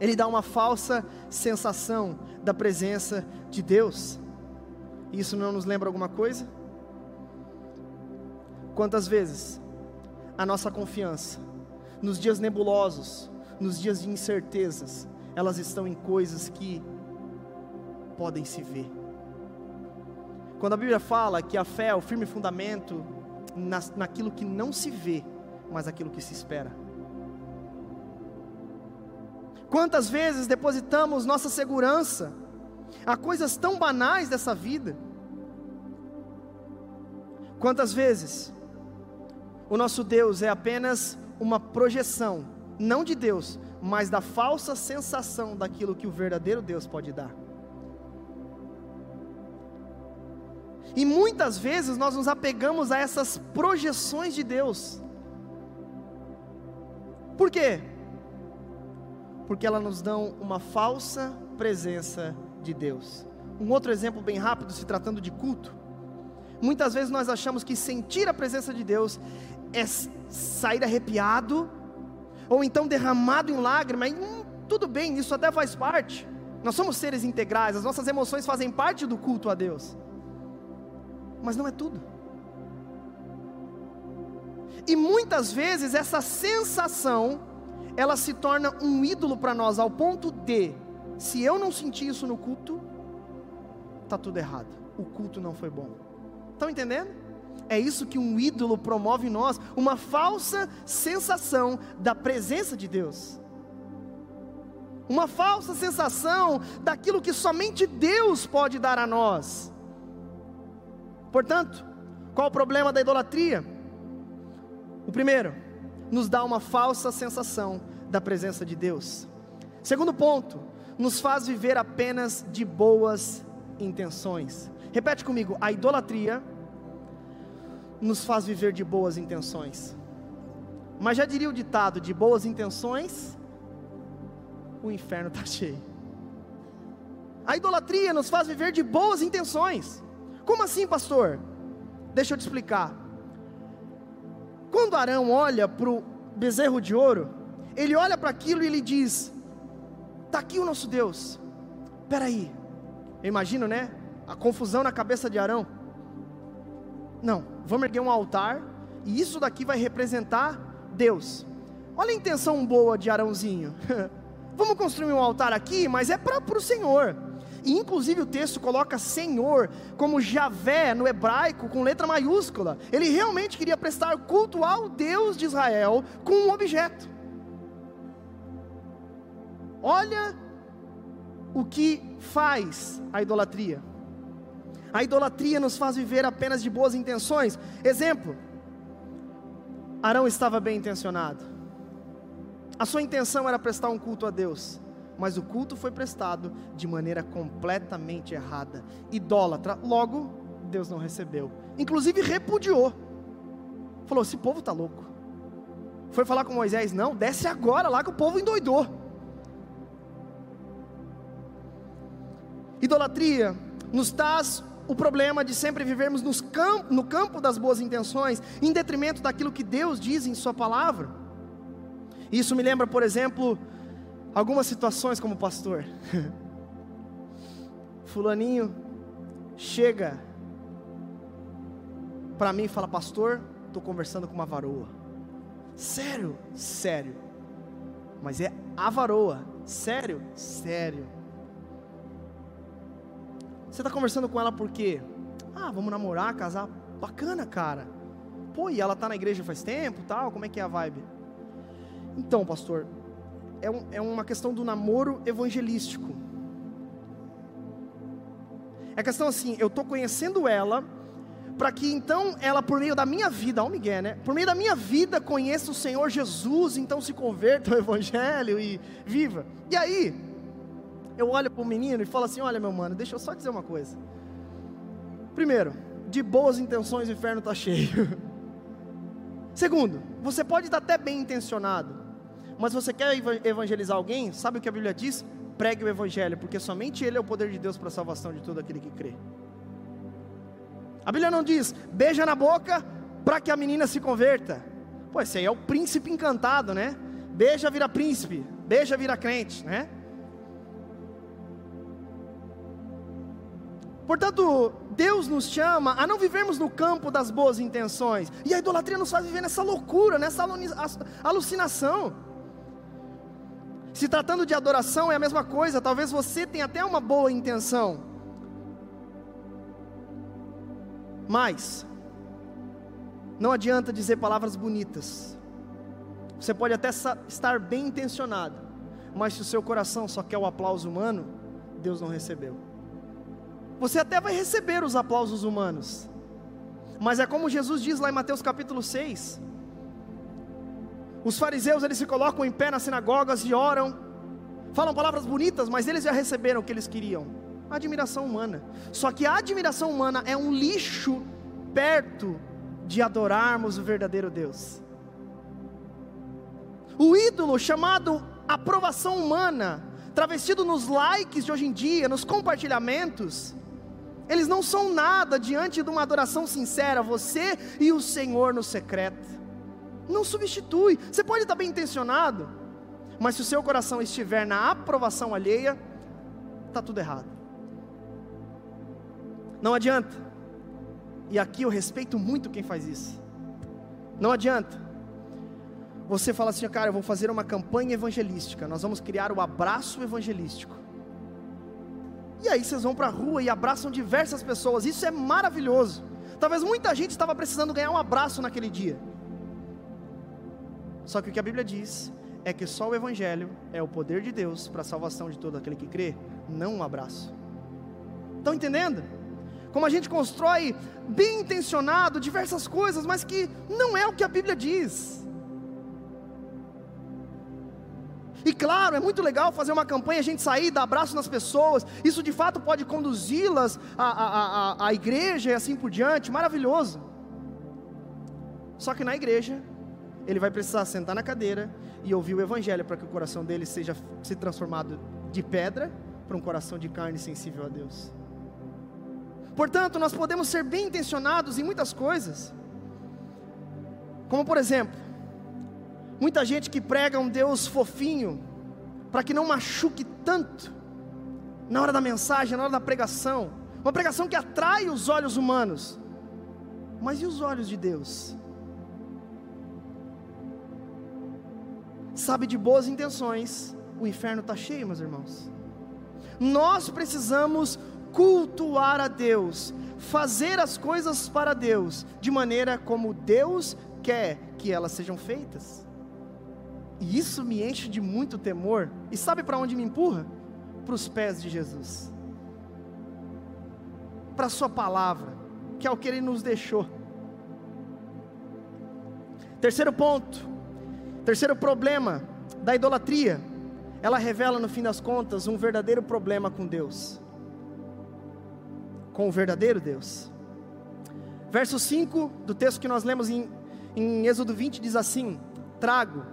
ele dá uma falsa sensação da presença de Deus. Isso não nos lembra alguma coisa? Quantas vezes a nossa confiança, nos dias nebulosos, nos dias de incertezas, elas estão em coisas que podem se ver. Quando a Bíblia fala que a fé é o firme fundamento na, naquilo que não se vê, mas aquilo que se espera. Quantas vezes depositamos nossa segurança a coisas tão banais dessa vida? Quantas vezes o nosso Deus é apenas uma projeção, não de Deus, mas da falsa sensação daquilo que o verdadeiro Deus pode dar? E muitas vezes nós nos apegamos a essas projeções de Deus. Por quê? Porque elas nos dão uma falsa presença de Deus. Um outro exemplo bem rápido, se tratando de culto. Muitas vezes nós achamos que sentir a presença de Deus é sair arrepiado, ou então derramado em lágrimas, hum, tudo bem, isso até faz parte. Nós somos seres integrais, as nossas emoções fazem parte do culto a Deus mas não é tudo. E muitas vezes essa sensação, ela se torna um ídolo para nós, ao ponto de, se eu não sentir isso no culto, está tudo errado. O culto não foi bom. Estão entendendo? É isso que um ídolo promove em nós, uma falsa sensação da presença de Deus. Uma falsa sensação daquilo que somente Deus pode dar a nós. Portanto, qual o problema da idolatria? O primeiro, nos dá uma falsa sensação da presença de Deus. Segundo ponto, nos faz viver apenas de boas intenções. Repete comigo: a idolatria nos faz viver de boas intenções. Mas já diria o ditado: de boas intenções, o inferno está cheio. A idolatria nos faz viver de boas intenções. Como assim, pastor? Deixa eu te explicar. Quando Arão olha para o bezerro de ouro, ele olha para aquilo e ele diz: Está aqui o nosso Deus. Espera aí. Eu imagino, né? A confusão na cabeça de Arão. Não, vamos erguer um altar e isso daqui vai representar Deus. Olha a intenção boa de Arãozinho. vamos construir um altar aqui, mas é para o Senhor. Inclusive o texto coloca Senhor como Javé no hebraico com letra maiúscula. Ele realmente queria prestar culto ao Deus de Israel com um objeto. Olha o que faz a idolatria. A idolatria nos faz viver apenas de boas intenções. Exemplo: Arão estava bem intencionado. A sua intenção era prestar um culto a Deus, mas o culto foi prestado de maneira completamente errada, idólatra. Logo, Deus não recebeu. Inclusive repudiou. Falou: "Esse povo está louco". Foi falar com Moisés: "Não, desce agora lá que o povo endoidou". Idolatria nos traz o problema de sempre vivermos camp no campo das boas intenções, em detrimento daquilo que Deus diz em Sua palavra. Isso me lembra, por exemplo, algumas situações como pastor. Fulaninho chega para mim e fala: Pastor, estou conversando com uma varoa. Sério? Sério. Mas é a varoa. Sério? Sério. Você está conversando com ela porque, ah, vamos namorar, casar, bacana, cara. Pô, e ela está na igreja faz tempo, tal, como é que é a vibe? Então, pastor, é, um, é uma questão do namoro evangelístico. É questão assim, eu estou conhecendo ela, para que então ela, por meio da minha vida, ó Miguel, né? Por meio da minha vida, conheça o Senhor Jesus, então se converta ao Evangelho e viva. E aí, eu olho para o menino e falo assim: Olha, meu mano, deixa eu só dizer uma coisa. Primeiro, de boas intenções o inferno está cheio. Segundo, você pode estar até bem intencionado, mas você quer evangelizar alguém, sabe o que a Bíblia diz? Pregue o Evangelho, porque somente Ele é o poder de Deus para a salvação de todo aquele que crê. A Bíblia não diz, beija na boca para que a menina se converta. Pô, esse aí é o príncipe encantado, né? Beija vira príncipe, beija vira crente, né? Portanto, Deus nos chama a não vivermos no campo das boas intenções, e a idolatria nos faz viver nessa loucura, nessa alucinação. Se tratando de adoração, é a mesma coisa, talvez você tenha até uma boa intenção, mas, não adianta dizer palavras bonitas, você pode até estar bem intencionado, mas se o seu coração só quer o aplauso humano, Deus não recebeu. Você até vai receber os aplausos humanos. Mas é como Jesus diz lá em Mateus capítulo 6. Os fariseus eles se colocam em pé nas sinagogas e oram, falam palavras bonitas, mas eles já receberam o que eles queriam. Admiração humana. Só que a admiração humana é um lixo perto de adorarmos o verdadeiro Deus. O ídolo chamado aprovação humana, travestido nos likes de hoje em dia, nos compartilhamentos, eles não são nada diante de uma adoração sincera, você e o Senhor no secreto. Não substitui. Você pode estar bem intencionado, mas se o seu coração estiver na aprovação alheia, está tudo errado. Não adianta. E aqui eu respeito muito quem faz isso. Não adianta. Você fala assim, cara, eu vou fazer uma campanha evangelística. Nós vamos criar o abraço evangelístico. E aí vocês vão para a rua e abraçam diversas pessoas. Isso é maravilhoso. Talvez muita gente estava precisando ganhar um abraço naquele dia. Só que o que a Bíblia diz é que só o Evangelho é o poder de Deus para a salvação de todo aquele que crê, não um abraço. Estão entendendo? Como a gente constrói bem intencionado diversas coisas, mas que não é o que a Bíblia diz. E claro, é muito legal fazer uma campanha, a gente sair, dar abraço nas pessoas, isso de fato pode conduzi-las à, à, à, à igreja e assim por diante, maravilhoso. Só que na igreja, ele vai precisar sentar na cadeira e ouvir o Evangelho para que o coração dele seja se transformado de pedra para um coração de carne sensível a Deus. Portanto, nós podemos ser bem intencionados em muitas coisas, como por exemplo, muita gente que prega um Deus fofinho, para que não machuque tanto, na hora da mensagem, na hora da pregação, uma pregação que atrai os olhos humanos, mas e os olhos de Deus? Sabe de boas intenções, o inferno está cheio, meus irmãos. Nós precisamos cultuar a Deus, fazer as coisas para Deus, de maneira como Deus quer que elas sejam feitas. E isso me enche de muito temor. E sabe para onde me empurra? Para os pés de Jesus. Para a Sua palavra, que é o que Ele nos deixou. Terceiro ponto, terceiro problema da idolatria, ela revela no fim das contas um verdadeiro problema com Deus. Com o verdadeiro Deus. Verso 5 do texto que nós lemos em, em Êxodo 20 diz assim: Trago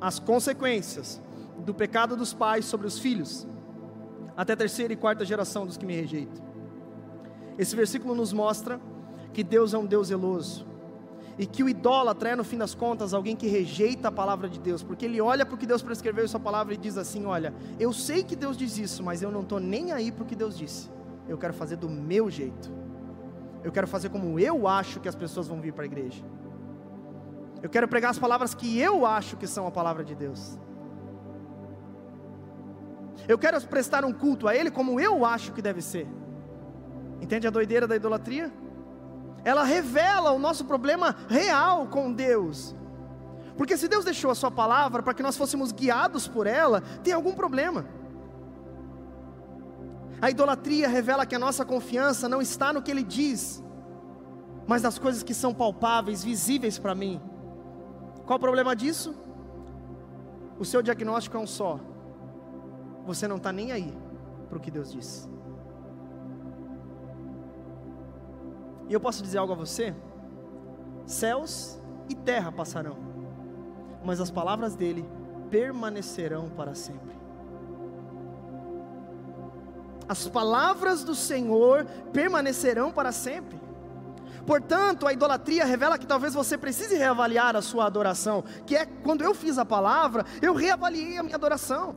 as consequências do pecado dos pais sobre os filhos, até a terceira e quarta geração dos que me rejeitam. Esse versículo nos mostra que Deus é um Deus zeloso, e que o idólatra é, no fim das contas, alguém que rejeita a palavra de Deus, porque ele olha para o que Deus prescreveu em Sua palavra e diz assim: Olha, eu sei que Deus diz isso, mas eu não estou nem aí para o que Deus disse, eu quero fazer do meu jeito, eu quero fazer como eu acho que as pessoas vão vir para a igreja. Eu quero pregar as palavras que eu acho que são a palavra de Deus. Eu quero prestar um culto a Ele como eu acho que deve ser. Entende a doideira da idolatria? Ela revela o nosso problema real com Deus. Porque se Deus deixou a Sua palavra para que nós fôssemos guiados por ela, tem algum problema. A idolatria revela que a nossa confiança não está no que Ele diz, mas nas coisas que são palpáveis, visíveis para mim. Qual o problema disso? O seu diagnóstico é um só. Você não está nem aí para o que Deus diz. E eu posso dizer algo a você? Céus e terra passarão, mas as palavras dele permanecerão para sempre. As palavras do Senhor permanecerão para sempre. Portanto, a idolatria revela que talvez você precise reavaliar a sua adoração, que é quando eu fiz a palavra, eu reavaliei a minha adoração.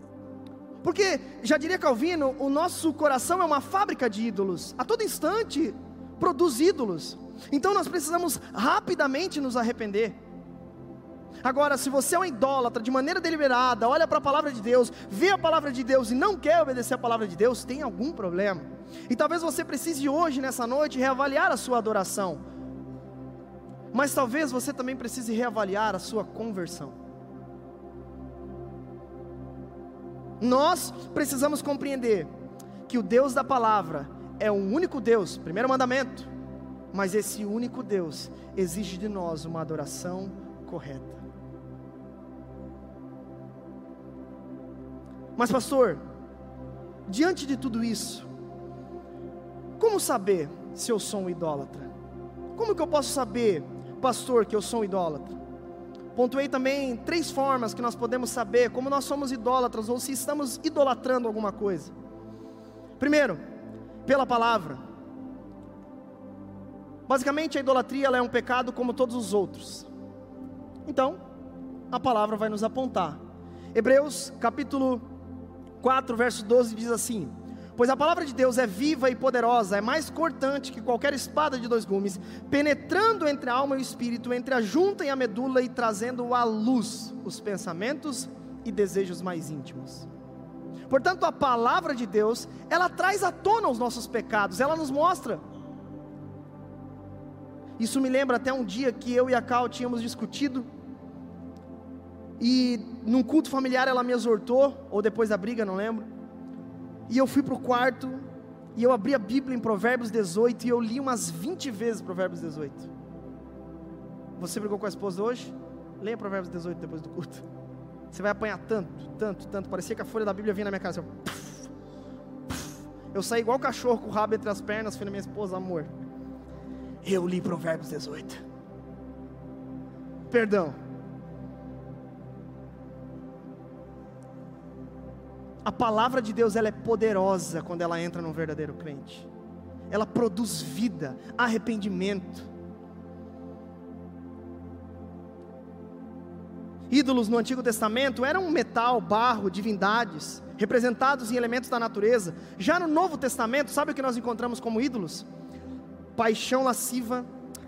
Porque, já diria Calvino, o nosso coração é uma fábrica de ídolos, a todo instante produz ídolos. Então nós precisamos rapidamente nos arrepender. Agora, se você é um idólatra de maneira deliberada, olha para a palavra de Deus, vê a palavra de Deus e não quer obedecer a palavra de Deus, tem algum problema. E talvez você precise hoje, nessa noite, reavaliar a sua adoração. Mas talvez você também precise reavaliar a sua conversão. Nós precisamos compreender que o Deus da palavra é um único Deus, primeiro mandamento, mas esse único Deus exige de nós uma adoração correta. Mas, pastor, diante de tudo isso, como saber se eu sou um idólatra? Como que eu posso saber, pastor, que eu sou um idólatra? Pontuei também três formas que nós podemos saber como nós somos idólatras ou se estamos idolatrando alguma coisa. Primeiro, pela palavra. Basicamente, a idolatria é um pecado como todos os outros. Então, a palavra vai nos apontar. Hebreus capítulo 4, verso 12 diz assim: Pois a palavra de Deus é viva e poderosa, é mais cortante que qualquer espada de dois gumes, penetrando entre a alma e o espírito, entre a junta e a medula e trazendo à luz os pensamentos e desejos mais íntimos. Portanto, a palavra de Deus, ela traz à tona os nossos pecados, ela nos mostra. Isso me lembra até um dia que eu e a Cal tínhamos discutido, e num culto familiar ela me exortou, ou depois da briga, não lembro e eu fui para o quarto e eu abri a Bíblia em Provérbios 18 e eu li umas 20 vezes Provérbios 18. Você brigou com a esposa hoje? Leia Provérbios 18 depois do culto. Você vai apanhar tanto, tanto, tanto. Parecia que a folha da Bíblia vinha na minha casa. Assim, eu saí igual cachorro com o rabo entre as pernas, na minha esposa, amor. Eu li Provérbios 18. Perdão. A palavra de Deus ela é poderosa quando ela entra num verdadeiro crente. Ela produz vida, arrependimento. Ídolos no Antigo Testamento eram metal, barro, divindades, representados em elementos da natureza. Já no Novo Testamento, sabe o que nós encontramos como ídolos? Paixão lasciva,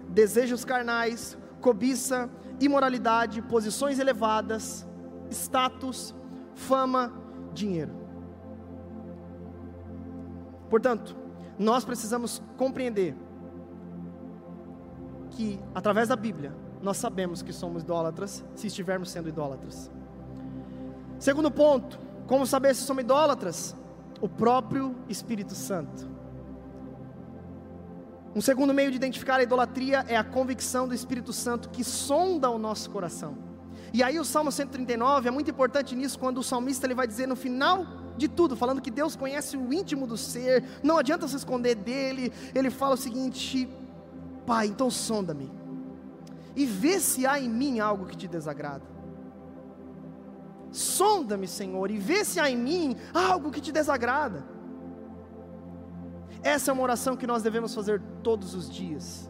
desejos carnais, cobiça, imoralidade, posições elevadas, status, fama, dinheiro. Portanto, nós precisamos compreender que, através da Bíblia, nós sabemos que somos idólatras se estivermos sendo idólatras. Segundo ponto, como saber se somos idólatras? O próprio Espírito Santo. Um segundo meio de identificar a idolatria é a convicção do Espírito Santo que sonda o nosso coração. E aí o Salmo 139 é muito importante nisso, quando o salmista ele vai dizer no final de tudo, falando que Deus conhece o íntimo do ser, não adianta se esconder dele. Ele fala o seguinte: Pai, então sonda-me e vê se há em mim algo que te desagrada. Sonda-me, Senhor, e vê se há em mim algo que te desagrada. Essa é uma oração que nós devemos fazer todos os dias.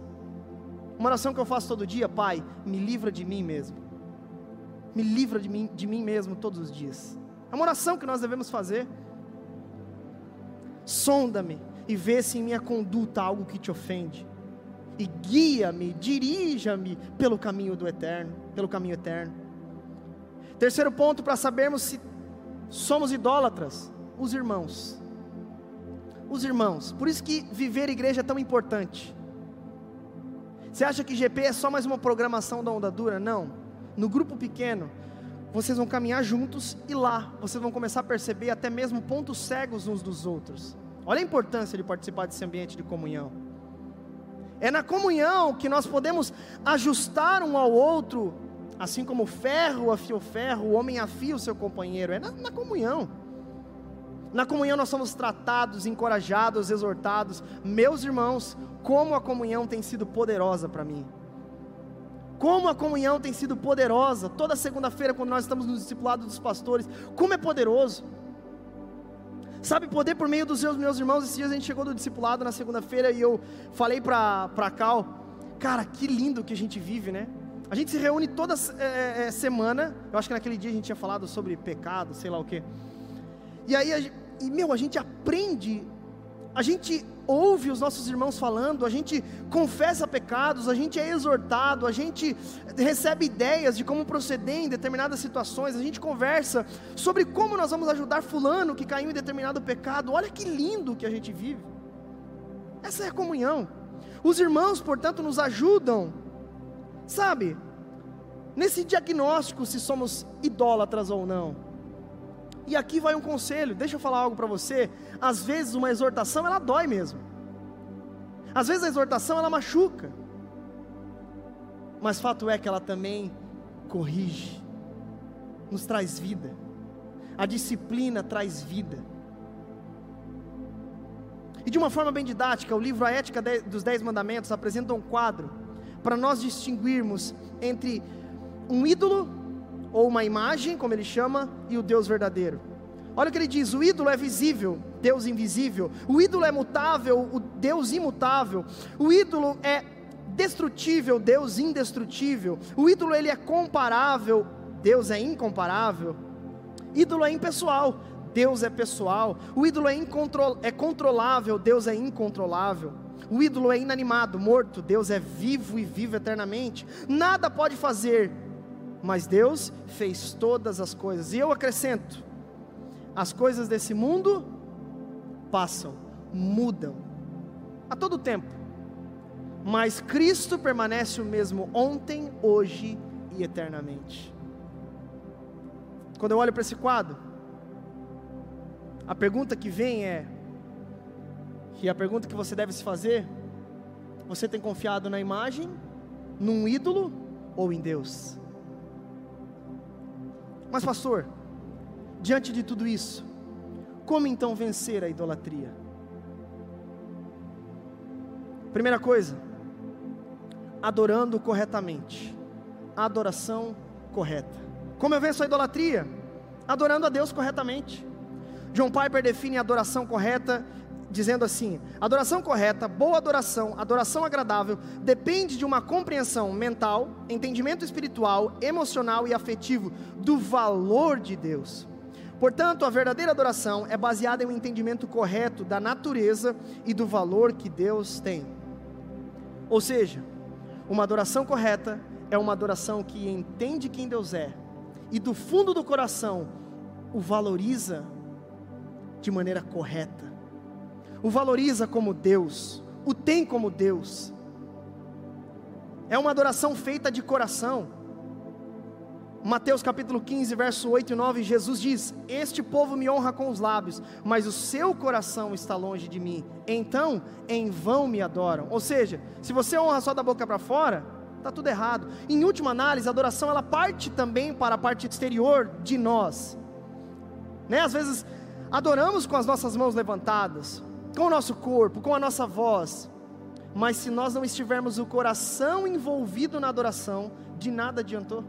Uma oração que eu faço todo dia, Pai, me livra de mim mesmo me livra de mim, de mim mesmo todos os dias. É uma oração que nós devemos fazer. Sonda-me e vê se em minha conduta há algo que te ofende. E guia-me, dirija-me pelo caminho do eterno, pelo caminho eterno. Terceiro ponto para sabermos se somos idólatras, os irmãos. Os irmãos. Por isso que viver igreja é tão importante. Você acha que GP é só mais uma programação da onda dura? Não no grupo pequeno, vocês vão caminhar juntos e lá vocês vão começar a perceber até mesmo pontos cegos uns dos outros. Olha a importância de participar desse ambiente de comunhão. É na comunhão que nós podemos ajustar um ao outro, assim como o ferro afia o ferro, o homem afia o seu companheiro. É na, na comunhão. Na comunhão nós somos tratados, encorajados, exortados. Meus irmãos, como a comunhão tem sido poderosa para mim. Como a comunhão tem sido poderosa. Toda segunda-feira, quando nós estamos no discipulado dos pastores, como é poderoso. Sabe, poder por meio dos seus meus irmãos. Esses dias a gente chegou do discipulado na segunda-feira e eu falei para Cal, cara, que lindo que a gente vive, né? A gente se reúne toda é, é, semana. Eu acho que naquele dia a gente tinha falado sobre pecado, sei lá o que. E aí, e, meu, a gente aprende, a gente ouve os nossos irmãos falando, a gente confessa pecados, a gente é exortado, a gente recebe ideias de como proceder em determinadas situações, a gente conversa sobre como nós vamos ajudar Fulano que caiu em determinado pecado. Olha que lindo que a gente vive. Essa é a comunhão. Os irmãos, portanto, nos ajudam, sabe, nesse diagnóstico se somos idólatras ou não. E aqui vai um conselho, deixa eu falar algo para você. Às vezes uma exortação ela dói mesmo. Às vezes a exortação ela machuca. Mas fato é que ela também corrige, nos traz vida. A disciplina traz vida. E de uma forma bem didática, o livro A Ética dos Dez Mandamentos apresenta um quadro para nós distinguirmos entre um ídolo ou uma imagem, como ele chama, e o Deus verdadeiro. Olha o que ele diz: o ídolo é visível, Deus invisível. O ídolo é mutável, o Deus imutável. O ídolo é destrutível, Deus indestrutível. O ídolo ele é comparável, Deus é incomparável. Ídolo é impessoal, Deus é pessoal. O ídolo é, é controlável, Deus é incontrolável. O ídolo é inanimado, morto, Deus é vivo e vive eternamente. Nada pode fazer mas Deus fez todas as coisas. E eu acrescento: as coisas desse mundo passam, mudam a todo tempo. Mas Cristo permanece o mesmo ontem, hoje e eternamente. Quando eu olho para esse quadro, a pergunta que vem é, e a pergunta que você deve se fazer, você tem confiado na imagem, num ídolo ou em Deus? Mas, pastor, diante de tudo isso, como então vencer a idolatria? Primeira coisa, adorando corretamente. adoração correta. Como eu venço a idolatria? Adorando a Deus corretamente. John Piper define a adoração correta dizendo assim: adoração correta, boa adoração, adoração agradável, depende de uma compreensão mental, entendimento espiritual, emocional e afetivo do valor de Deus. Portanto, a verdadeira adoração é baseada em um entendimento correto da natureza e do valor que Deus tem. Ou seja, uma adoração correta é uma adoração que entende quem Deus é e do fundo do coração o valoriza de maneira correta o valoriza como Deus, o tem como Deus. É uma adoração feita de coração. Mateus capítulo 15, verso 8 e 9, Jesus diz: Este povo me honra com os lábios, mas o seu coração está longe de mim. Então, em vão me adoram. Ou seja, se você honra só da boca para fora, está tudo errado. Em última análise, a adoração ela parte também para a parte exterior de nós. Né? Às vezes adoramos com as nossas mãos levantadas, com o nosso corpo, com a nossa voz, mas se nós não estivermos o coração envolvido na adoração, de nada adiantou.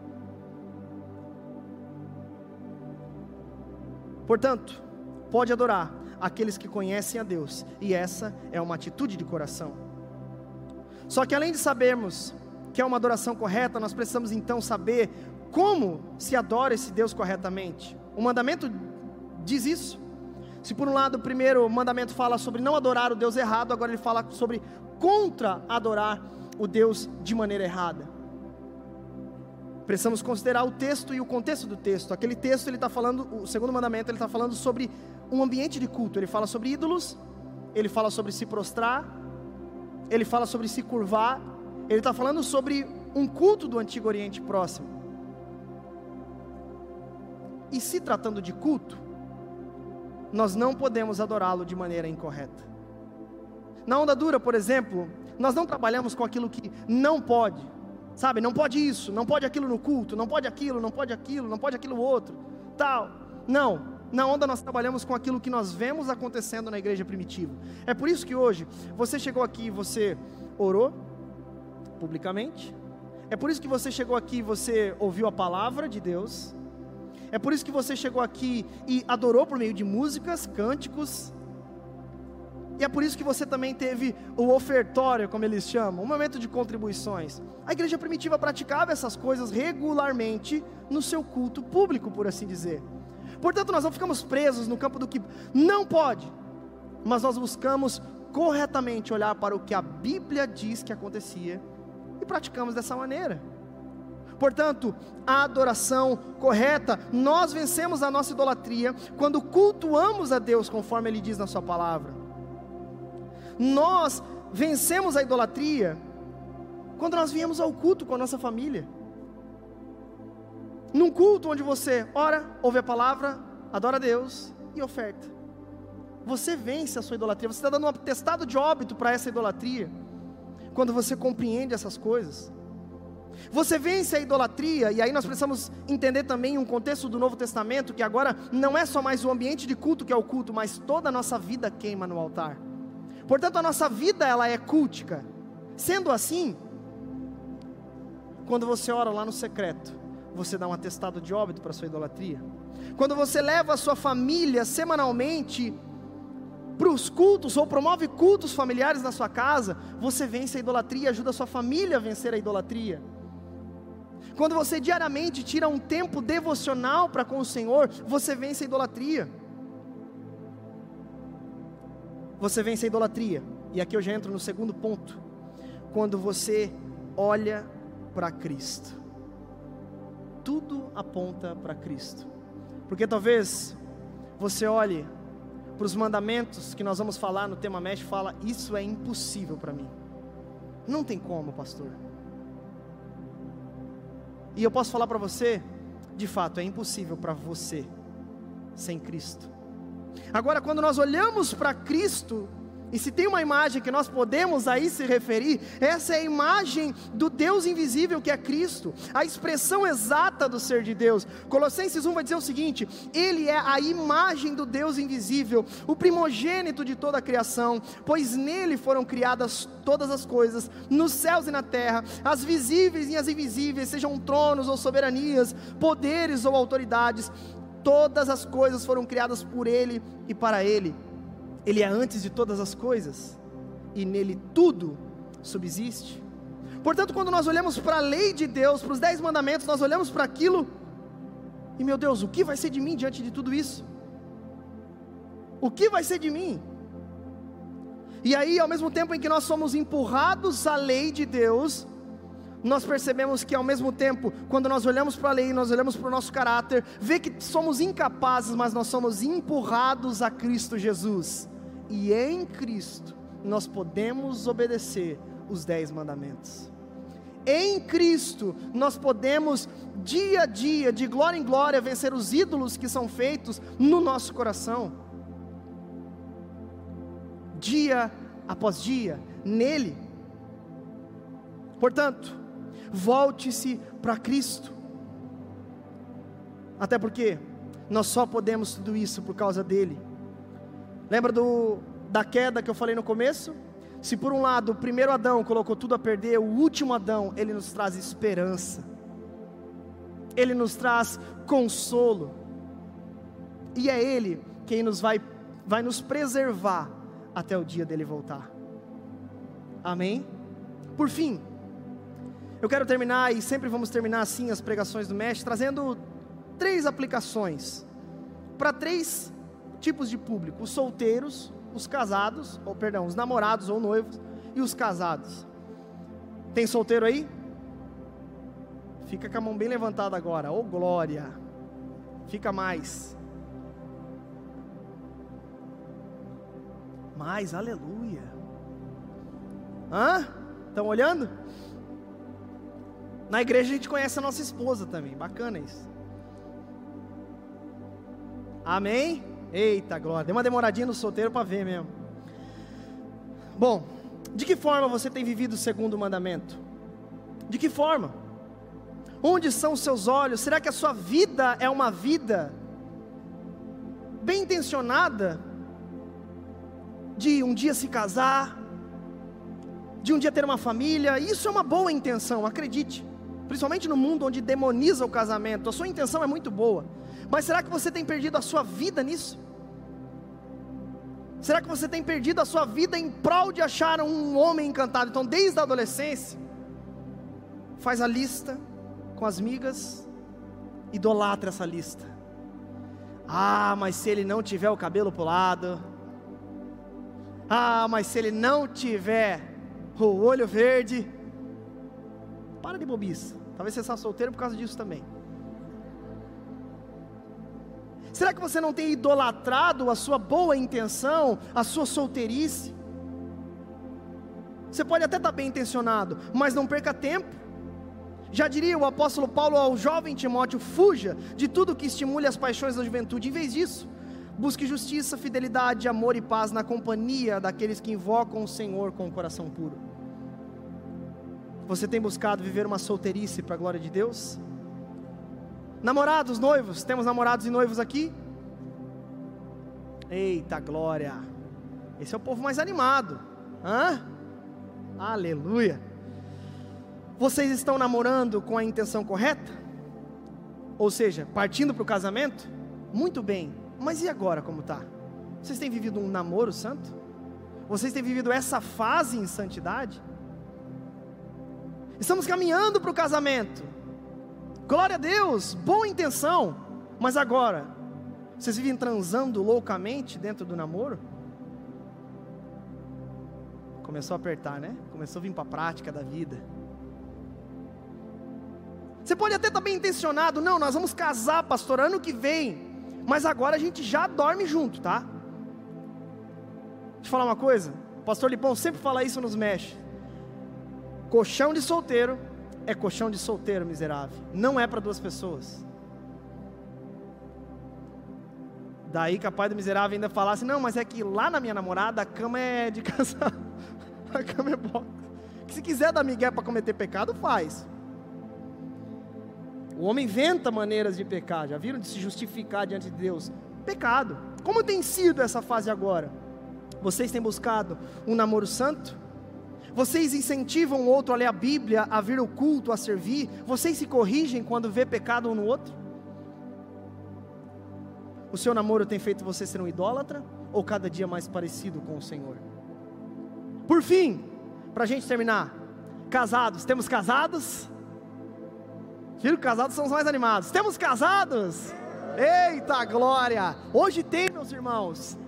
Portanto, pode adorar aqueles que conhecem a Deus, e essa é uma atitude de coração. Só que além de sabermos que é uma adoração correta, nós precisamos então saber como se adora esse Deus corretamente. O mandamento diz isso. Se por um lado o primeiro mandamento fala sobre não adorar o Deus errado, agora ele fala sobre contra adorar o Deus de maneira errada. Precisamos considerar o texto e o contexto do texto. Aquele texto ele está falando, o segundo mandamento ele está falando sobre um ambiente de culto. Ele fala sobre ídolos, ele fala sobre se prostrar, ele fala sobre se curvar. Ele está falando sobre um culto do Antigo Oriente Próximo. E se tratando de culto, nós não podemos adorá-lo de maneira incorreta. Na onda dura, por exemplo, nós não trabalhamos com aquilo que não pode, sabe? Não pode isso, não pode aquilo no culto, não pode aquilo, não pode aquilo, não pode aquilo outro, tal. Não. Na onda nós trabalhamos com aquilo que nós vemos acontecendo na igreja primitiva. É por isso que hoje você chegou aqui você orou publicamente. É por isso que você chegou aqui você ouviu a palavra de Deus. É por isso que você chegou aqui e adorou por meio de músicas, cânticos. E é por isso que você também teve o ofertório, como eles chamam, um momento de contribuições. A igreja primitiva praticava essas coisas regularmente no seu culto público, por assim dizer. Portanto, nós não ficamos presos no campo do que não pode, mas nós buscamos corretamente olhar para o que a Bíblia diz que acontecia e praticamos dessa maneira. Portanto, a adoração correta, nós vencemos a nossa idolatria quando cultuamos a Deus conforme Ele diz na Sua palavra. Nós vencemos a idolatria quando nós viemos ao culto com a nossa família. Num culto onde você ora, ouve a palavra, adora a Deus e oferta. Você vence a sua idolatria, você está dando um atestado de óbito para essa idolatria, quando você compreende essas coisas. Você vence a idolatria, e aí nós precisamos entender também um contexto do Novo Testamento, que agora não é só mais o ambiente de culto que é o culto, mas toda a nossa vida queima no altar. Portanto, a nossa vida ela é cultica. Sendo assim, quando você ora lá no secreto, você dá um atestado de óbito para sua idolatria. Quando você leva a sua família semanalmente para os cultos ou promove cultos familiares na sua casa, você vence a idolatria, ajuda a sua família a vencer a idolatria. Quando você diariamente tira um tempo devocional para com o Senhor, você vence a idolatria. Você vence a idolatria. E aqui eu já entro no segundo ponto. Quando você olha para Cristo. Tudo aponta para Cristo. Porque talvez você olhe para os mandamentos que nós vamos falar no tema Mesh, fala: Isso é impossível para mim. Não tem como, pastor. E eu posso falar para você, de fato, é impossível para você sem Cristo. Agora, quando nós olhamos para Cristo E se tem uma imagem que nós podemos aí se referir, essa é a imagem do Deus invisível que é Cristo, a expressão exata do ser de Deus. Colossenses 1 vai dizer o seguinte: Ele é a imagem do Deus invisível, o primogênito de toda a criação, pois nele foram criadas todas as coisas, nos céus e na terra, as visíveis e as invisíveis, sejam tronos ou soberanias, poderes ou autoridades, todas as coisas foram criadas por Ele e para Ele ele é antes de todas as coisas, e nele tudo subsiste. Portanto, quando nós olhamos para a lei de Deus, para os dez mandamentos, nós olhamos para aquilo, e meu Deus, o que vai ser de mim diante de tudo isso? O que vai ser de mim? E aí, ao mesmo tempo em que nós somos empurrados à lei de Deus, nós percebemos que ao mesmo tempo, quando nós olhamos para a lei, nós olhamos para o nosso caráter, vê que somos incapazes, mas nós somos empurrados a Cristo Jesus e em Cristo nós podemos obedecer os dez mandamentos. Em Cristo nós podemos dia a dia, de glória em glória, vencer os ídolos que são feitos no nosso coração. Dia após dia, nele. Portanto, volte-se para Cristo. Até porque nós só podemos tudo isso por causa dele. Lembra do, da queda que eu falei no começo? Se por um lado o primeiro Adão colocou tudo a perder, o último Adão, ele nos traz esperança, ele nos traz consolo, e é Ele quem nos vai, vai nos preservar até o dia dele voltar. Amém? Por fim, eu quero terminar, e sempre vamos terminar assim as pregações do Mestre, trazendo três aplicações para três tipos de público: os solteiros, os casados, ou perdão, os namorados ou noivos e os casados. Tem solteiro aí? Fica com a mão bem levantada agora. Ô oh, glória! Fica mais. Mais, aleluia. Hã? Estão olhando? Na igreja a gente conhece a nossa esposa também. Bacana isso. Amém? Eita glória, deu uma demoradinha no solteiro para ver mesmo. Bom, de que forma você tem vivido o segundo mandamento? De que forma? Onde são os seus olhos? Será que a sua vida é uma vida bem intencionada? De um dia se casar, de um dia ter uma família, isso é uma boa intenção, acredite. Principalmente no mundo onde demoniza o casamento, a sua intenção é muito boa. Mas será que você tem perdido a sua vida nisso? Será que você tem perdido a sua vida em prol de achar um homem encantado? Então, desde a adolescência, faz a lista com as migas, idolatra essa lista. Ah, mas se ele não tiver o cabelo pulado, ah, mas se ele não tiver o olho verde, para de bobiça. Talvez você seja solteiro por causa disso também. Será que você não tem idolatrado a sua boa intenção, a sua solteirice? Você pode até estar bem intencionado, mas não perca tempo. Já diria o apóstolo Paulo ao jovem Timóteo: fuja de tudo que estimule as paixões da juventude. Em vez disso, busque justiça, fidelidade, amor e paz na companhia daqueles que invocam o Senhor com o coração puro. Você tem buscado viver uma solteirice para a glória de Deus? Namorados, noivos, temos namorados e noivos aqui? Eita glória! Esse é o povo mais animado. Hã? Aleluia! Vocês estão namorando com a intenção correta? Ou seja, partindo para o casamento? Muito bem. Mas e agora como está? Vocês têm vivido um namoro santo? Vocês têm vivido essa fase em santidade? Estamos caminhando para o casamento. Glória a Deus, boa intenção. Mas agora, vocês vivem transando loucamente dentro do namoro? Começou a apertar, né? Começou a vir para a prática da vida. Você pode até estar bem intencionado, não, nós vamos casar, pastor, ano que vem. Mas agora a gente já dorme junto, tá? Deixa eu falar uma coisa. O pastor Lipão sempre fala isso nos mexe. Colchão de solteiro é colchão de solteiro miserável. Não é para duas pessoas. Daí capaz do miserável ainda falasse: Não, mas é que lá na minha namorada a cama é de casal, a cama é boa. Se quiser dar migué para cometer pecado, faz. O homem inventa maneiras de pecar, já viram? De se justificar diante de Deus. Pecado. Como tem sido essa fase agora? Vocês têm buscado um namoro santo? Vocês incentivam o outro a ler a Bíblia, a vir ao culto, a servir? Vocês se corrigem quando vê pecado um no outro? O seu namoro tem feito você ser um idólatra ou cada dia mais parecido com o Senhor? Por fim, para a gente terminar, casados, temos casados? Filho, casados são os mais animados. Temos casados? Eita glória! Hoje tem, meus irmãos.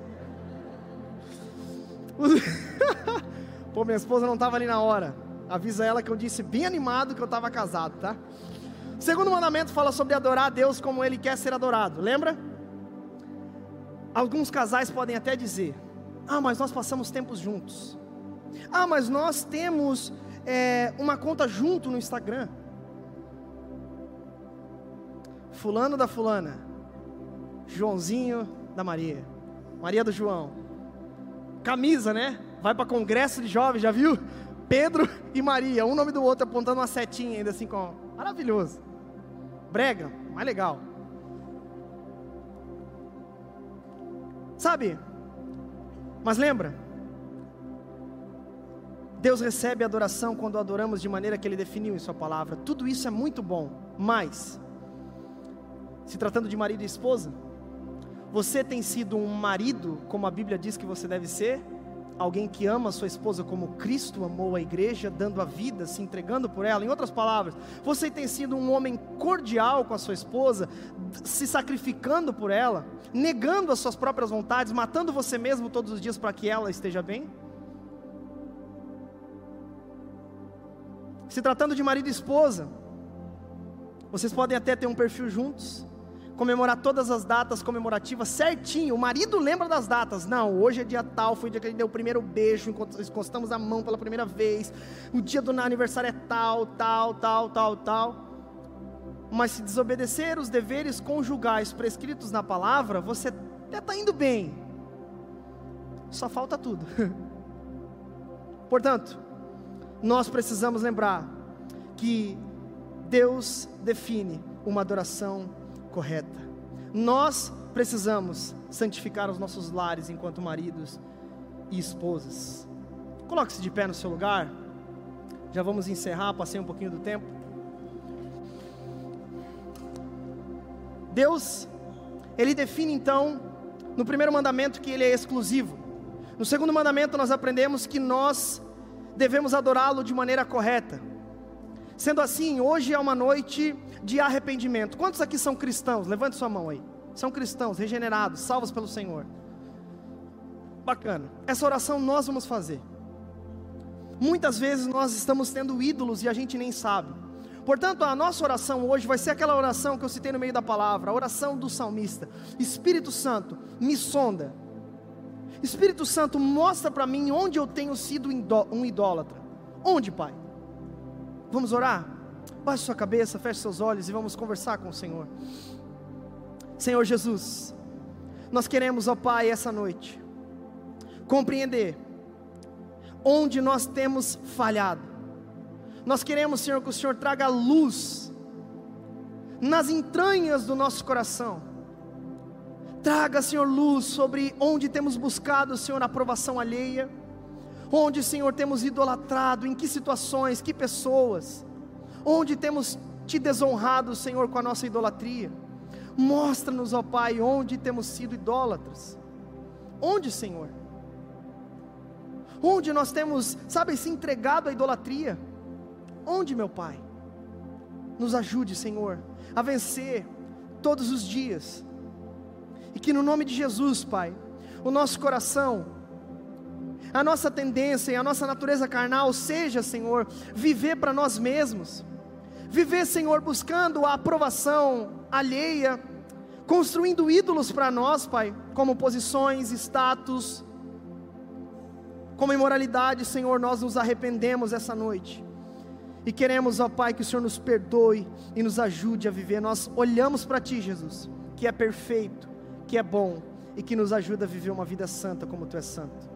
Pô, minha esposa não estava ali na hora. Avisa ela que eu disse bem animado que eu estava casado, tá? Segundo mandamento fala sobre adorar a Deus como Ele quer ser adorado. Lembra? Alguns casais podem até dizer: Ah, mas nós passamos tempos juntos. Ah, mas nós temos é, uma conta junto no Instagram. Fulano da Fulana, Joãozinho da Maria, Maria do João. Camisa, né? Vai para congresso de jovens, já viu? Pedro e Maria, um nome do outro apontando uma setinha ainda assim com maravilhoso. Brega, mais legal. Sabe? Mas lembra? Deus recebe a adoração quando adoramos de maneira que Ele definiu em Sua palavra. Tudo isso é muito bom, mas, se tratando de marido e esposa, você tem sido um marido, como a Bíblia diz que você deve ser? Alguém que ama a sua esposa como Cristo amou a igreja, dando a vida, se entregando por ela. Em outras palavras, você tem sido um homem cordial com a sua esposa, se sacrificando por ela, negando as suas próprias vontades, matando você mesmo todos os dias para que ela esteja bem? Se tratando de marido e esposa, vocês podem até ter um perfil juntos, comemorar todas as datas comemorativas certinho. O marido lembra das datas. Não, hoje é dia tal, foi o dia que ele deu o primeiro beijo, encostamos a mão pela primeira vez. O dia do aniversário é tal, tal, tal, tal, tal. Mas se desobedecer os deveres conjugais prescritos na palavra, você até está indo bem. Só falta tudo. Portanto, nós precisamos lembrar que Deus define uma adoração correta. Nós precisamos santificar os nossos lares enquanto maridos e esposas. Coloque-se de pé no seu lugar. Já vamos encerrar, passei um pouquinho do tempo. Deus, Ele define então, no primeiro mandamento, que Ele é exclusivo. No segundo mandamento, nós aprendemos que nós devemos adorá-lo de maneira correta. Sendo assim, hoje é uma noite de arrependimento. Quantos aqui são cristãos? Levante sua mão aí. São cristãos, regenerados, salvos pelo Senhor. Bacana. Essa oração nós vamos fazer. Muitas vezes nós estamos tendo ídolos e a gente nem sabe. Portanto, a nossa oração hoje vai ser aquela oração que eu citei no meio da palavra, a oração do salmista. Espírito Santo, me sonda. Espírito Santo, mostra para mim onde eu tenho sido um idólatra. Onde, Pai? Vamos orar? Baixe sua cabeça, feche seus olhos e vamos conversar com o Senhor. Senhor Jesus, nós queremos, ó Pai, essa noite, compreender onde nós temos falhado. Nós queremos, Senhor, que o Senhor traga luz nas entranhas do nosso coração. Traga, Senhor, luz sobre onde temos buscado, Senhor, aprovação alheia onde, Senhor, temos idolatrado, em que situações, que pessoas, onde temos te desonrado, Senhor, com a nossa idolatria. Mostra-nos, ó Pai, onde temos sido idólatras. Onde, Senhor? Onde nós temos, sabe, se entregado à idolatria? Onde, meu Pai? Nos ajude, Senhor, a vencer todos os dias. E que no nome de Jesus, Pai, o nosso coração a nossa tendência e a nossa natureza carnal seja, Senhor, viver para nós mesmos, viver, Senhor, buscando a aprovação alheia, construindo ídolos para nós, Pai, como posições, status, como imoralidade, Senhor, nós nos arrependemos essa noite. E queremos, ó Pai, que o Senhor nos perdoe e nos ajude a viver. Nós olhamos para Ti, Jesus, que é perfeito, que é bom e que nos ajuda a viver uma vida santa como tu és santo.